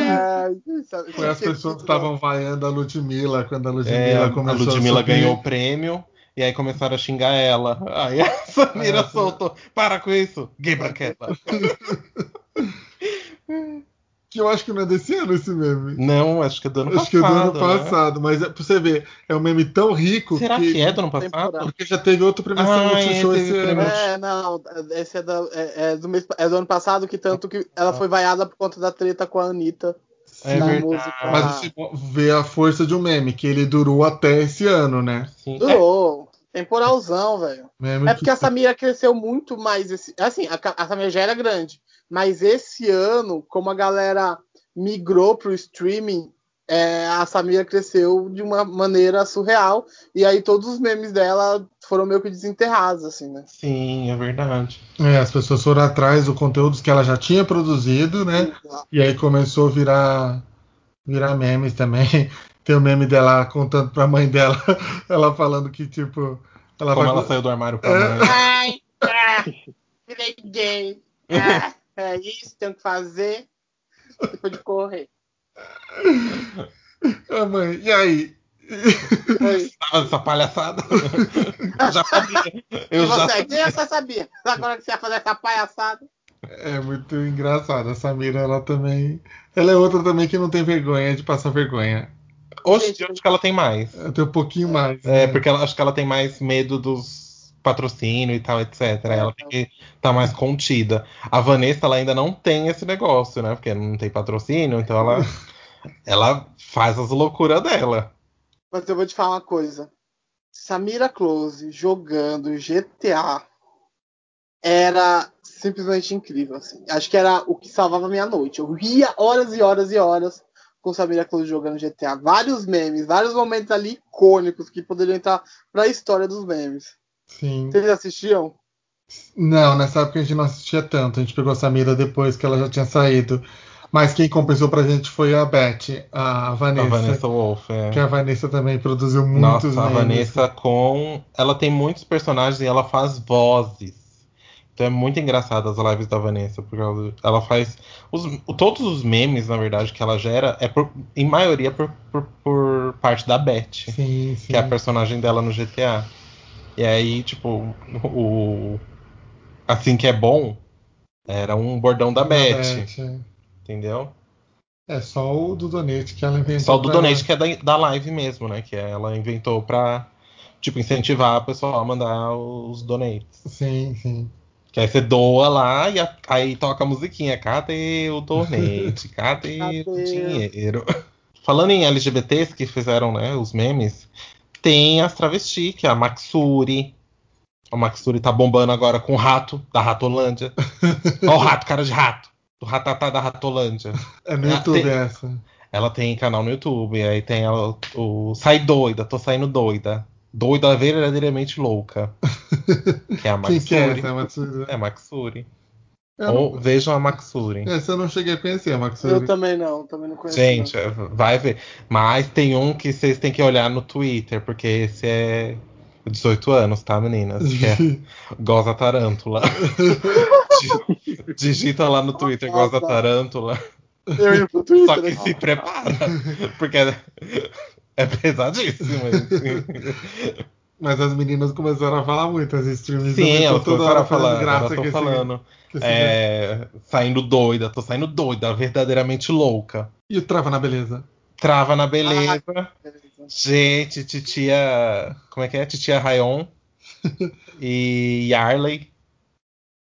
Foi as é pessoas que estavam vaiando a Ludmilla quando a Ludmilla É, a começou Ludmilla a subir. ganhou o prêmio. E aí começaram a xingar ela. Aí a Samira É, soltou. Para com isso, gay branquela! Que eu acho que não é desse ano esse meme. Não, acho que é do ano acho que é do ano passado, né? passado, mas é, pra você ver, é um meme tão rico Será que é do ano passado? Temporada. Porque já teve outro premiação Ah, no é, esse ano. É, não, esse é, da- é- é do mês, é do ano passado, que tanto que ela foi vaiada por conta da treta com a Anitta. É na verdade. música. Mas você vê a força de um meme, que ele durou até esse ano, né? Sim. Durou. Temporalzão, velho. Meme É porque a Samira cresceu muito mais. Esse, assim, a, a Samira já era grande. Mas esse ano, como a galera migrou pro streaming, é, a Samira cresceu de uma maneira surreal. E aí todos os memes dela foram meio que desenterrados, assim, né? Sim, é verdade. É, as pessoas foram atrás do conteúdo que ela já tinha produzido, né? E aí começou a virar, virar memes também. Tem o meme dela contando pra mãe dela, ela falando que, tipo. Ela Como vai- ela saiu do armário pra É. mãe. Ai, ah, virei gay. Ah, é isso, tenho que fazer. Depois de correr. Ah, mãe, e aí? Foi. Tava essa palhaçada. Eu já sabia. Eu já quem você sabia? Agora que você ia fazer essa palhaçada. É muito engraçado. A Samira, ela também. Ela é outra também que não tem vergonha de passar vergonha. Hoje em dia, eu acho que ela tem mais. Tem um pouquinho mais. É, né? porque ela, acho que ela tem mais medo dos patrocínios e tal, etc. Ela tem que estar mais contida. A Vanessa, ela ainda não tem esse negócio, né? Porque não tem patrocínio, então ela, ela faz as loucuras dela. Mas eu vou te falar uma coisa. Samira Close jogando GTA era simplesmente incrível. assim. Acho que era o que salvava a minha noite. Eu ria horas e horas e horas com Samira Close jogando GTA. Vários memes, vários momentos ali icônicos que poderiam entrar pra história dos memes. Sim. Vocês assistiam? Não, nessa época a gente não assistia tanto. A gente pegou a Samira depois que ela já tinha saído. Mas quem compensou pra gente foi a Beth, a Vanessa. A Vanessa Wolff, é. Que a Vanessa também produziu Nossa, muitos a memes. Vanessa com. Ela tem muitos personagens e ela faz vozes. Então é muito engraçado as lives da Vanessa, porque ela, ela faz. os- todos os memes, na verdade, que ela gera, é por- em maioria por, por- por parte da Beth, Sim, sim. que é a personagem dela no GTA. E aí, tipo, o. Assim que é bom, era um bordão da Beth, é. entendeu? É só o do Donate que ela inventou. Só o do pra- Donate, que é da, da live mesmo, né? Que ela inventou pra, tipo, incentivar a pessoa a mandar os donates. Sim, sim. Que aí você doa lá e a- aí toca a musiquinha. Cadê o donate? Cadê, o Cadê? dinheiro? Falando em LGBTs que fizeram, né, os memes, tem as travestis, que é a Maxuri. A Maxuri tá bombando agora com o rato da Ratolândia. Ó o rato, cara de rato. Do ratatá da Ratolândia. É no Ah, YouTube tem- essa. Ela tem canal no YouTube, aí tem ela- o Sai Doida, tô saindo doida. Doida verdadeiramente louca. Que é a Quem que é Maxuri. essa? Matsuri? É Maxuri. Eu não- Ou vejam a Maxuri. Essa eu não cheguei a conhecer, a Eu Matsuri. também não, também não conheço. Gente, é, vai ver. Mas tem um que vocês têm que olhar no Twitter, porque esse é 18 anos, tá, meninas? Que é Goza Tarântula. Di- Digita lá no Twitter Goza Tarântula. não. Eu ia pro Twitter. Só que né? se prepara. Porque é, é pesadíssimo. Assim. Mas as meninas começaram a falar muito, as streams. Sim, elas tão toda começaram a hora falar. graça que tô esse- falando. que esse- É, saindo doida, tô saindo doida, verdadeiramente louca. E o Trava na Beleza? Trava na beleza. Gente, titia. Como é que é? Titia Rayon e Yarley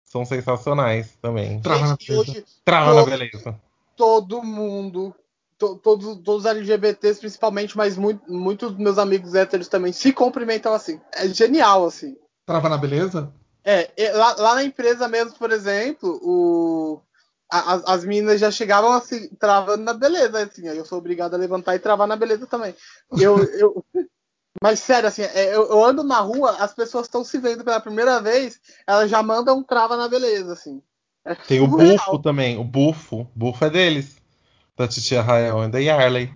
são sensacionais também. Trava na hoje Trava na beleza. todo mundo, to- todos, todos os LGBTs principalmente, mas muito- muitos dos meus amigos héteros também se cumprimentam assim. É genial, assim. Trava na beleza? É, lá, lá na empresa mesmo, por exemplo, o, a- as, as meninas já chegavam assim, travando na beleza, assim, aí eu sou obrigado a levantar e travar na beleza também. Eu, eu, mas sério, assim, é, eu, eu ando na rua, as pessoas estão se vendo pela primeira vez, elas já mandam um trava na beleza, assim. É Tem o surreal. Bufo também. O Bufo. Bufo é deles. Da titia Rayon e Yarley.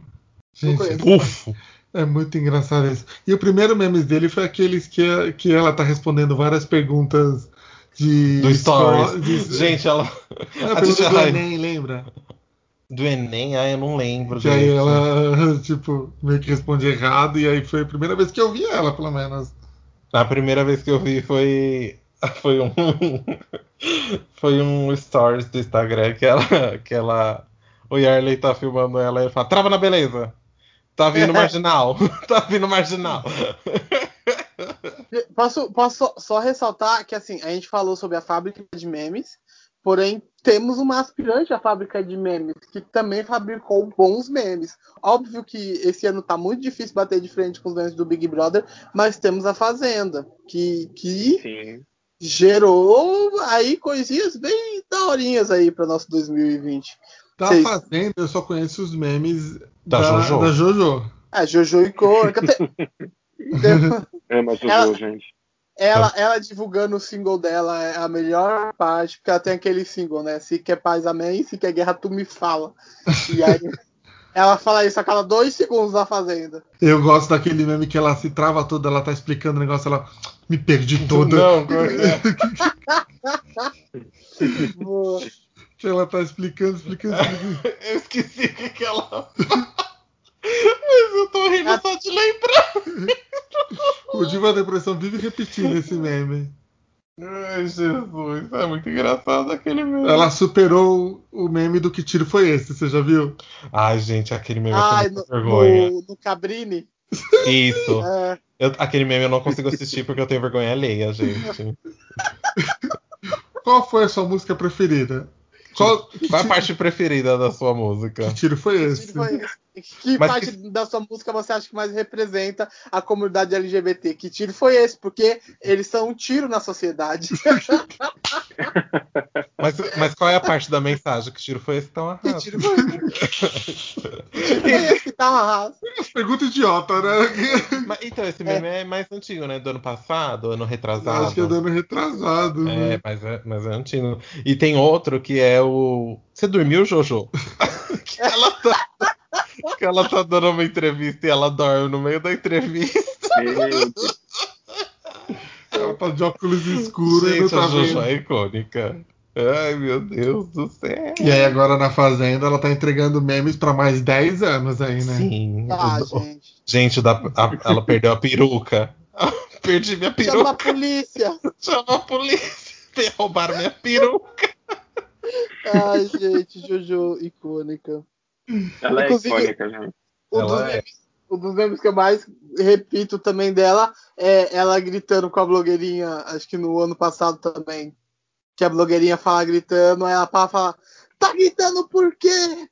Gente. Bufo. é muito engraçado isso. E o primeiro memes dele foi aqueles que, que ela tá respondendo várias perguntas de. Do Stories. de- Gente, ela. Não, a pergunta do Enem, lembra? Do Enem, ah, eu não lembro. Que aí ela, tipo, meio que responde errado, e aí foi a primeira vez que eu vi ela, pelo menos. A primeira vez que eu vi foi. Foi um. Foi um stories do Instagram que ela. Que ela o Yarley tá filmando ela e ele fala: Trava na beleza! Tá vindo marginal! tá vindo marginal! Posso, posso só- só ressaltar que assim, a gente falou sobre a fábrica de memes, porém temos uma aspirante à fábrica de memes que também fabricou bons memes. Óbvio que esse ano tá muito difícil bater de frente com os memes do Big Brother, mas temos a Fazenda, que, que Sim. gerou aí coisinhas bem daorinhas aí para nosso 2020. Da Vocês- Fazenda, eu só conheço os memes Da da, Jojo. da Jojo. Ah, Jojo e Cônica. Ama Jojo, Ela- gente. Ela, ela divulgando o single dela é a melhor parte, porque ela tem aquele single, né? Se quer paz, amém. Se quer guerra, tu me fala. E aí ela fala isso a cada dois segundos na fazenda. Eu gosto daquele meme que ela se trava toda, ela tá explicando o negócio, ela me perdi toda. Não, como é é? Ela tá explicando, explicando, explicando. Eu esqueci o que, que ela. Mas eu tô rindo só de lembrar. O Diva Depressão vive repetindo esse meme. Ai, Jesus, é muito engraçado aquele meme. Ela superou o meme do que tiro foi esse, você já viu? Ai, gente, aquele meme Ai, eu no, vergonha. no, no Cabrini. Isso. É, Eu- aquele meme eu não consigo assistir porque eu tenho vergonha alheia, gente. Qual foi a sua música preferida? Qual que, Qual a ti- parte preferida da sua música? que tiro foi que esse? tiro foi esse? Que Mas parte da sua música você acha que mais representa a comunidade LGBT? Que tiro foi esse? Porque eles são um tiro na sociedade. Mas, mas qual é a parte da mensagem? Que tiro foi esse tão que arraso? tiro foi esse? Que tiro foi esse que tá uma raça? Pergunta idiota, né? Mas, então, esse meme é. mais antigo, né? Do ano passado, ano retrasado. Acho que é dando retrasado. É, né? mas é, mas é antigo. E tem outro que é o. Você dormiu, Jojo? que, ela tá, que ela tá dando uma entrevista e ela dorme no meio da entrevista. Deus. Ela tá de óculos escuros e não Gente, a tá Jojo vendo. é icônica. Ai, meu Deus do céu. E aí agora na Fazenda ela tá entregando memes pra mais 10 anos aí, né? Sim. Ah, o- gente. gente, da- a- ela perdeu a peruca. Perdi minha Chama peruca. a polícia. Chama a polícia. Roubaram minha peruca. Ai, gente, Jojo icônica. Ela é icônica, gente. Um dos, é. memes, um dos memes que eu mais repito também dela é ela gritando com a blogueirinha, acho que no ano passado também. Que a blogueirinha fala gritando, aí ela fala, fala tá gritando por quê?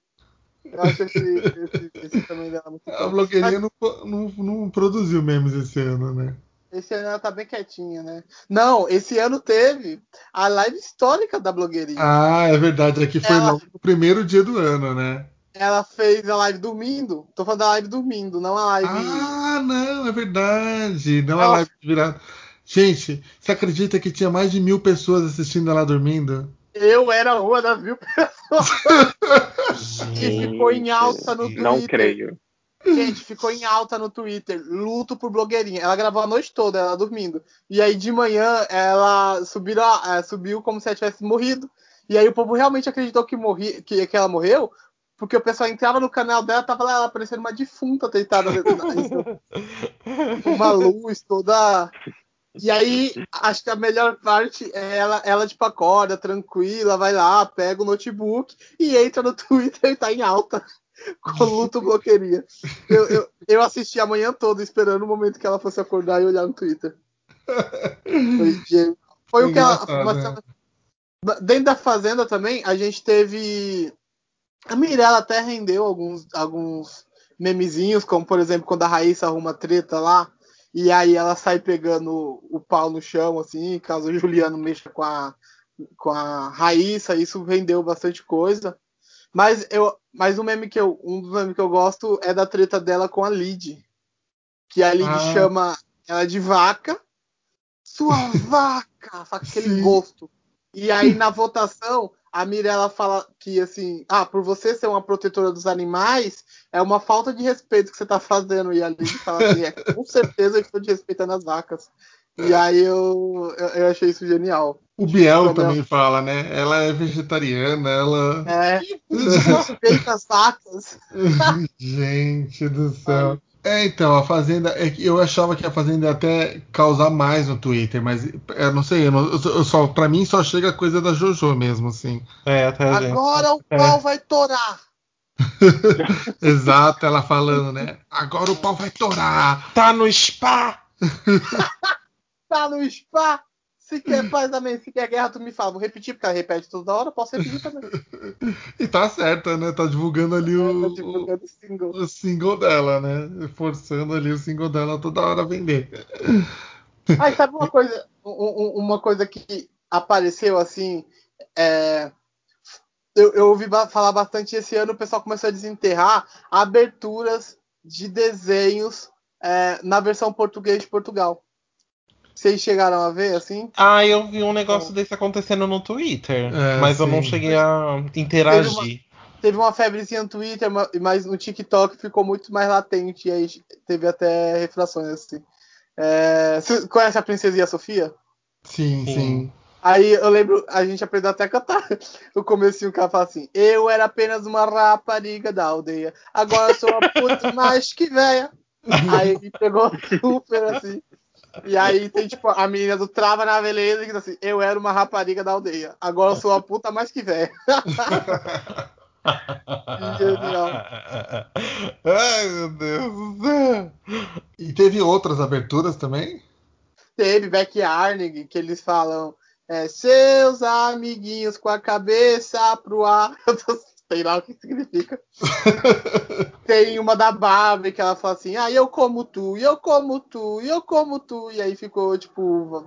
Eu acho esse, esse, esse também dela muito A blogueirinha não, não, não produziu memes esse ano, né? Esse ano ela tá bem quietinha, né? Não, esse ano teve a live histórica da blogueirinha. Ah, é verdade. Aqui foi Ela- logo no primeiro dia do ano, né? Ela fez a live dormindo. Tô falando da live dormindo, não a live. Ah, não, é verdade. Não é Nossa. live virada. Gente, você acredita que tinha mais de mil pessoas assistindo ela dormindo? Eu era uma das mil pessoas. Gente, ficou em alta no Não Twitter. creio. Gente, ficou em alta no Twitter. Luto por blogueirinha. Ela gravou a noite toda, ela dormindo. E aí de manhã ela subiu, é, subiu como se ela tivesse morrido. E aí o povo realmente acreditou que, morri, que, que ela morreu, porque o pessoal entrava no canal dela, tava lá ela parecendo uma defunta deitada com uma luz toda. E aí, acho que a melhor parte é ela, ela tipo, acorda tranquila, vai lá, pega o notebook e entra no Twitter e tá em alta. com luto bloqueria. Eu, eu, eu assisti a manhã toda esperando o momento que ela fosse acordar e olhar no Twitter. Foi. Foi o que ela. Né? Dentro da Fazenda também, a gente teve. A Mirella até rendeu alguns, alguns memezinhos, como por exemplo quando a Raíssa arruma treta lá, e aí ela sai pegando o pau no chão, assim, caso o Juliano mexa com a, com a Raíssa, isso rendeu bastante coisa. Mas, eu, mas um, meme que eu, um dos memes que eu gosto é da treta dela com a Lid. Que a Lid Ah. chama ela de vaca. Sua vaca! Só com aquele Sim. gosto. E aí, na votação, a Mirella fala que, assim, ah, por você ser uma protetora dos animais, é uma falta de respeito que você tá fazendo. E a Lid fala assim, é, com certeza eu estou desrespeitando as vacas. E aí eu, eu, eu achei isso genial. O Biel Gabriel. também fala, né? Ela é vegetariana, ela. É, desrespeita as vacas. Gente do céu. É, então, a Fazenda. É que eu achava que a Fazenda ia até causar mais no Twitter, mas eu não sei, eu, não- eu só- pra mim só chega a coisa da JoJo mesmo, assim. É, até gente. Agora o É. pau vai torar. Exato, ela falando, né? Agora o pau vai torar. Tá no spa! Tá no spa. Se quer paz também, se quer guerra, tu me fala. Vou repetir, porque ela repete toda hora, posso repetir também. E tá certa, né? Tá divulgando ali o, Tá divulgando single. o single dela, né? Forçando ali o single dela toda hora a vender. Ah, sabe uma coisa, um- um- uma coisa que apareceu assim, é, eu, eu ouvi falar bastante esse ano, o pessoal começou a desenterrar aberturas de desenhos é, na versão português de Portugal. Vocês chegaram a ver assim? Ah, eu vi um negócio desse acontecendo no Twitter, É, mas eu não sim. cheguei a interagir. Teve uma febrezinha no Twitter, ma- mas no TikTok ficou muito mais latente, e aí teve até refrações assim. É, você conhece a Princesinha Sofia? Sim, Sim. sim. Aí eu lembro, a gente aprendeu até a cantar o comecinho que ela fala assim: Eu era apenas uma rapariga da aldeia, agora eu sou uma puta mais que véia. Aí me pegou super assim. E aí tem tipo a menina do Trava na Beleza que diz assim: Eu era uma rapariga da aldeia, agora eu sou uma puta mais que. Genial. Ai, meu Deus do céu. E teve outras aberturas também? Teve Beck Arnig, que eles falam: é, Seus amiguinhos com a cabeça pro ar. Eu tô- sei lá o que significa. Tem uma da Barbie que ela fala assim: Ah, eu como tu, eu como tu, eu como tu. E aí ficou tipo,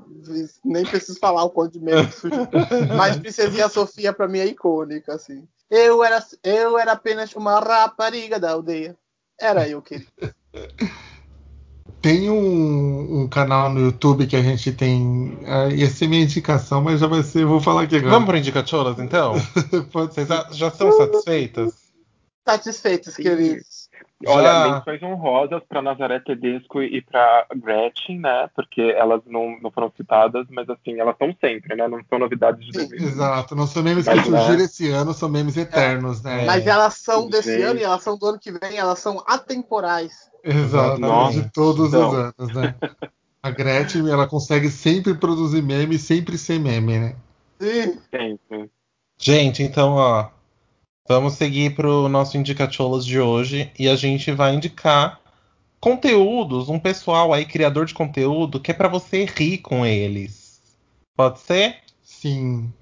nem preciso falar o surgiu. Mas Princesinha Sofia pra mim é icônica, assim. Eu era, eu era apenas uma rapariga da aldeia. Era eu, querido. Tem um, um canal no YouTube que a gente tem. ah, ia ser minha indicação, mas já vai ser. Vou falar aqui agora. Vamos pro Indicacholas, então? Vocês já, já estão satisfeitas? Satisfeitos, Sim. queridos. Olha, Já- menções honrosas para Nazaré Tedesco e para Gretchen, né? Porque elas não, não foram citadas, mas assim, elas estão sempre, né? Não são novidades de Sim, 2020. Exato, não são memes que Mas, né? surgiram esse ano, são memes eternos, né? É. Mas elas são desse Gente. ano e elas são do ano que vem, elas são atemporais. Exato, Nossa. de todos Então. os anos, né? A Gretchen, ela consegue sempre produzir meme e sempre ser meme, né? Sim. Sempre. Gente, então, ó. Vamos seguir pro nosso Indicacholas de hoje e a gente vai indicar conteúdos, um pessoal aí, criador de conteúdo, que é pra você rir com eles. Pode ser? Sim.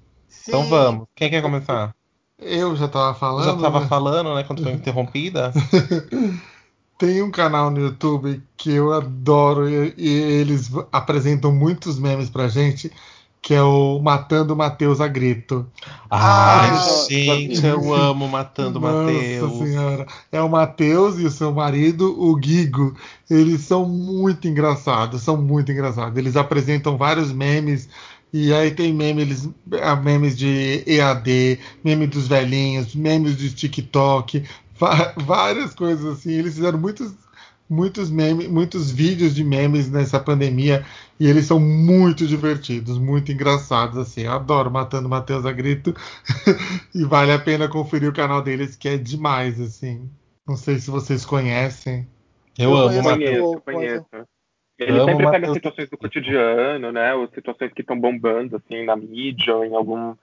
Então Sim. vamos. Quem quer começar? Eu já tava falando. Já tava né? falando, né, quando foi interrompida? Tem um canal no YouTube que eu adoro e, e eles apresentam muitos memes pra gente, que é o Matando Matheus a Grito. Ai, Ah, gente, eu amo Matando Nossa Matheus. senhora. É o Matheus e o seu marido, o Guigo. Eles são muito engraçados, são muito engraçados. Eles apresentam vários memes. E aí tem memes, ah, memes de EAD, meme dos velhinhos, memes de TikTok, várias coisas assim. Eles fizeram muitos, muitos memes, muitos vídeos de memes nessa pandemia e eles são muito divertidos, muito engraçados assim. Eu adoro matando Matheus a grito e vale a pena conferir o canal deles que é demais assim. Não sei se vocês conhecem. Eu, Eu amo conheço Ele Amo sempre pega Matheus. situações do cotidiano, né? Ou situações que estão bombando, assim, na mídia, ou em algum,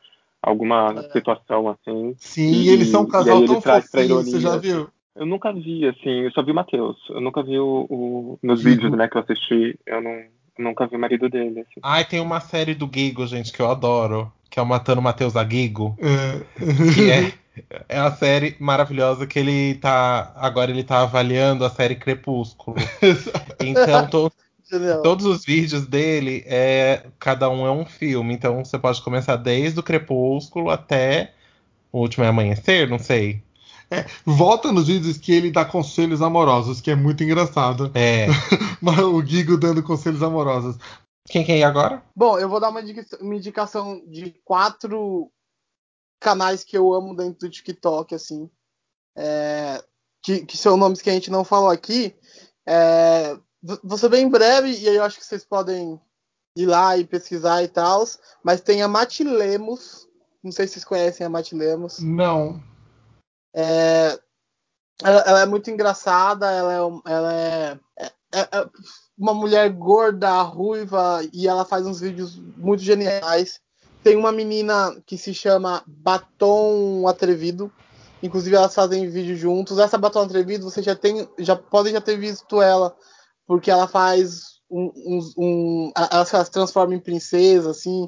alguma É. situação, assim. Sim, E- eles são um casal tão fofinho, você já viu? Eu nunca vi, assim, eu só vi o Matheus. Eu nunca vi o, o nos Gigo. vídeos, né, que eu assisti. Eu não, nunca vi o marido dele, assim. Ai, tem uma série do Gigo, gente, que eu adoro. Que é o Matando Matheus a Gigo. É. Que é, é a série maravilhosa que ele tá. Agora ele tá avaliando a série Crepúsculo. Então, Genial. Todos os vídeos dele, é, cada um é um filme. Então você pode começar desde o Crepúsculo até o último é amanhecer, não sei. Volta nos vídeos que ele dá conselhos amorosos, que é muito engraçado. É. Mas o Gigo dando conselhos amorosos. Quem quer ir agora? Bom, eu vou dar uma indicação de quatro canais que eu amo dentro do TikTok, assim. É, que, que são nomes que a gente não falou aqui. É, v- vou ser bem breve, e aí eu acho que vocês podem ir lá e pesquisar e tal. Mas tem a Matilemos. Não sei se vocês conhecem a Matilemos. Não. É, ela, ela é muito engraçada, ela é, ela é, é- é uma mulher gorda, ruiva, e ela faz uns vídeos muito geniais. Tem uma menina que se chama Batom Atrevido. Inclusive elas fazem vídeo juntos. Essa Batom Atrevido, você já tem, já pode já ter visto ela, porque ela faz um, uns- um- ela se transforma em princesa, assim.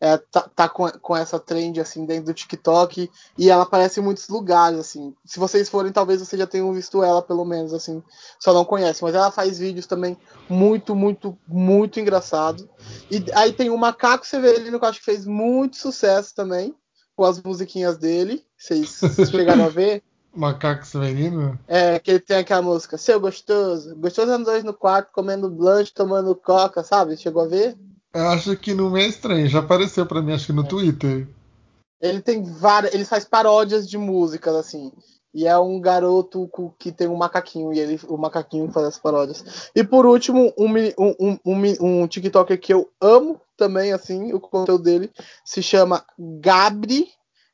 É, tá tá com, com essa trend assim dentro do TikTok e ela aparece em muitos lugares, assim. Se vocês forem, talvez vocês já tenham visto ela, pelo menos, assim. Só não conhece. Mas ela faz vídeos também muito, muito, muito engraçado. E aí tem o Macaco Severino, que eu acho que fez muito sucesso também, com as musiquinhas dele. Vocês chegaram a ver? Macaco Severino? É, que ele tem aquela música, seu gostoso. Gostoso é dois no quarto, comendo blanche, tomando coca, sabe? Chegou a ver? Eu acho que não é estranho. Já apareceu pra mim, acho que no Twitter. Ele tem várias. Ele faz paródias de músicas, assim. E é um garoto que tem um macaquinho, e ele, o macaquinho faz as paródias. E por último, um, um, um, um TikToker que eu amo também, assim, o conteúdo dele se chama Gabri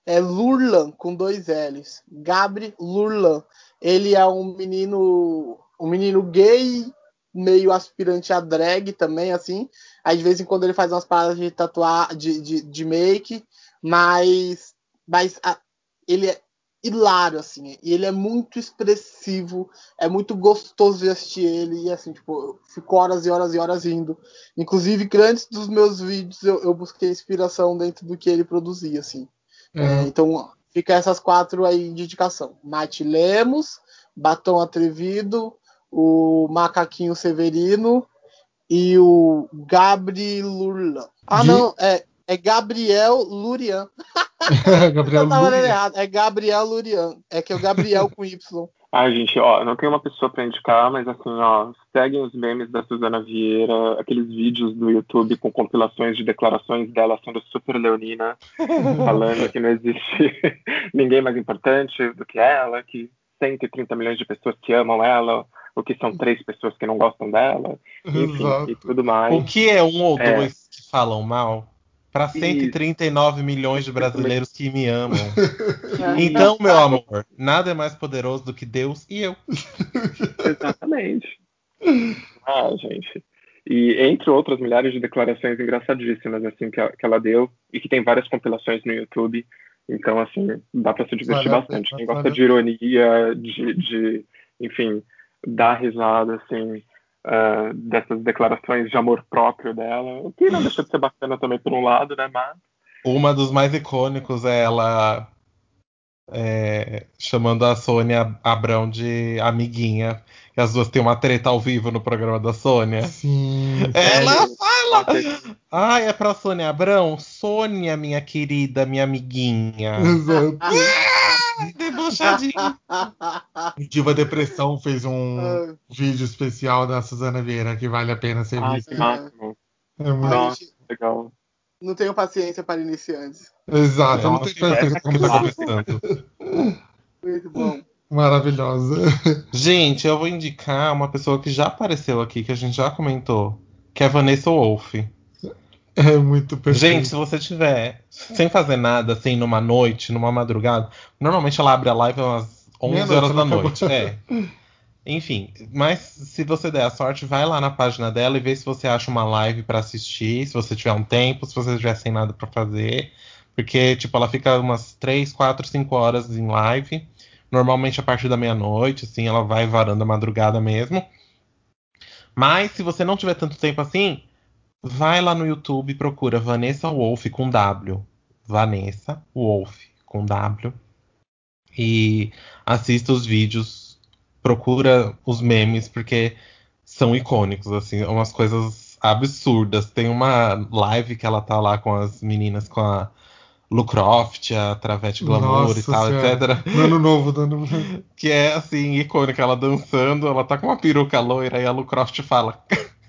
é, Lurlan, com dois L's. Gabri Lurlan. Ele é um menino. Um menino gay, meio aspirante a drag também, assim. Aí de vez em quando ele faz umas paradas de tatuar, de, de, de make, mas, mas a- ele é hilário, assim, e ele é muito expressivo, é muito gostoso de assistir ele, e assim, tipo, eu fico horas e horas e horas rindo. Inclusive, grandes dos meus vídeos eu, eu busquei inspiração dentro do que ele produzia, assim. É, É. então, fica essas quatro aí de indicação. Mate Lemos, Batom Atrevido, o Macaquinho Severino e o Gabri Lurlan. Ah, Gi- não, é, é Gabriel Lurian. Gabriel Eu tava errado, é Gabriel Lurian. É que é o Gabriel com Y. Ai, gente, ó, não tenho uma pessoa pra indicar, mas assim, ó, seguem os memes da Suzana Vieira, aqueles vídeos do YouTube com compilações de declarações dela sendo super leonina, falando que não existe ninguém mais importante do que ela, que 130 milhões de pessoas que amam ela, ou que são três pessoas que não gostam dela, enfim, Exato. e tudo mais. O que é um ou É. dois que falam mal? Para 139 milhões de brasileiros que me amam. Então, meu amor, nada é mais poderoso do que Deus e eu. Exatamente. Ah, gente. E entre outras milhares de declarações engraçadíssimas assim que, a- que ela deu e que tem várias compilações no YouTube. Então, assim, dá pra se divertir bastante. Quem gosta de ironia, de, de enfim, dar risada, assim, ah, dessas declarações de amor próprio dela. O que não deixa de ser bacana também por um lado, né? Mas Uma dos mais icônicos é ela é, chamando a Sônia Abrão de amiguinha. E as duas têm uma treta ao vivo no programa da Sônia. Sim. Ela fala. Ai, é pra Sônia Abrão? Sônia, minha querida, minha amiguinha. Exato. Debochadinha. Diva Depressão fez um Ah, vídeo especial da Suzana Vieira que vale a pena ser visto. que máximo. É muito... Nossa, legal. não tenho paciência para iniciantes. Exato, eu não tenho essa certeza que tá como começando. Muito bom. Maravilhosa. Gente, eu vou indicar uma pessoa que já apareceu aqui, que a gente já comentou, que é a Vanessa Wolff. É muito perfeito. Gente, se você tiver sem fazer nada, assim, numa noite, numa madrugada, normalmente ela abre a live umas 11 Meia-noite, horas da ela acabou. noite. É. Enfim, mas se você der a sorte, vai lá na página dela e vê se você acha uma live pra assistir, se você tiver um tempo, se você tiver sem nada pra fazer. Porque, tipo, ela fica umas 3, 4, 5 horas em live, Normalmente a partir da meia-noite, assim, ela vai varando a madrugada mesmo. Mas se você não tiver tanto tempo assim, vai lá no YouTube e procura Vanessa Wolf com W. Vanessa Wolf com W. E assista os vídeos, procura os memes, porque são icônicos, assim, umas coisas absurdas. Tem uma live que ela tá lá com as meninas, com a Lucroft, a Travete Glamour Nossa e tal, Senhora. etc. No ano novo, novo. Que é assim, icônica, ela dançando, ela tá com uma peruca loira e a Lucroft fala: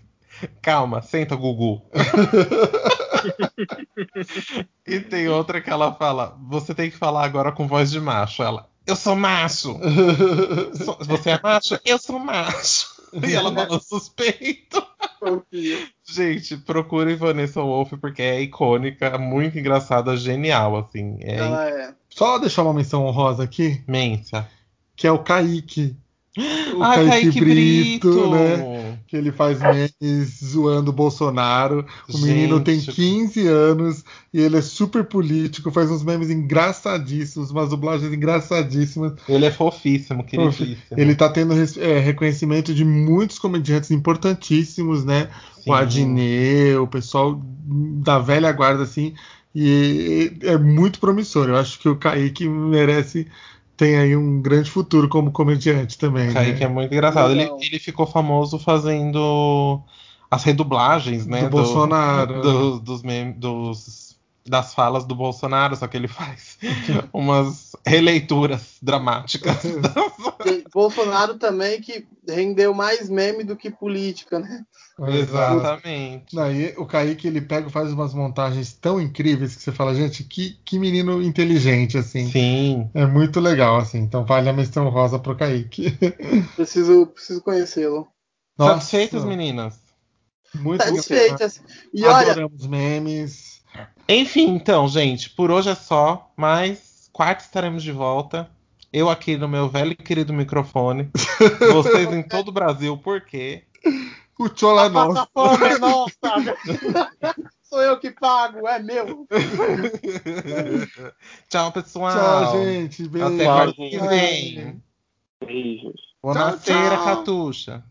Calma, senta, Gugu. e tem outra que ela fala: Você tem que falar agora com voz de macho. Ela: Eu sou macho. Você é macho? Eu sou macho. E ela peitos. Confio. Gente, procure Vanessa Wolf porque é icônica, muito engraçada, genial, assim. É Ela é. Só deixar uma menção honrosa aqui, imensa. que é o Kaique. O Ah, Kaique Brito! né? Que ele faz memes zoando o Bolsonaro. O menino tem Gente. 15 anos e ele é super político, faz uns memes engraçadíssimos, umas dublagens engraçadíssimas. Ele é fofíssimo, queridíssimo. Ele tá tendo é, reconhecimento de muitos comediantes importantíssimos, né? Sim. O Adnet, o pessoal da velha guarda, assim. E é muito promissor. Eu acho que o Kaique merece. Tem aí um grande futuro como comediante também. O Kaique né? é muito engraçado. Ele, ele ficou famoso fazendo as redublagens, né? Do Bolsonaro. do- dos, mem- dos- das falas do Bolsonaro, só que ele faz umas releituras dramáticas. E Bolsonaro também que rendeu mais meme do que política, né? Exatamente. Daí o Kaique ele pega e faz umas montagens tão incríveis que você fala, gente, que, que menino inteligente, assim. Sim. É muito legal, assim. Então vale a menção rosa pro Kaique. Preciso, preciso conhecê-lo. Satisfeitas, meninas? Muito Satisfeitas. E olha, Adoramos memes. Enfim, então, gente, por hoje é só, mas quarta estaremos de volta. Eu aqui no meu velho e querido microfone. Vocês em todo o Brasil, por quê? O Chola a Nossa. plataforma é nossa. Sou eu que pago, é meu. Tchau, pessoal. Tchau, gente. Beijo. Até quarta que vem. Beijos. Boa Tchau, noite. Catuxa.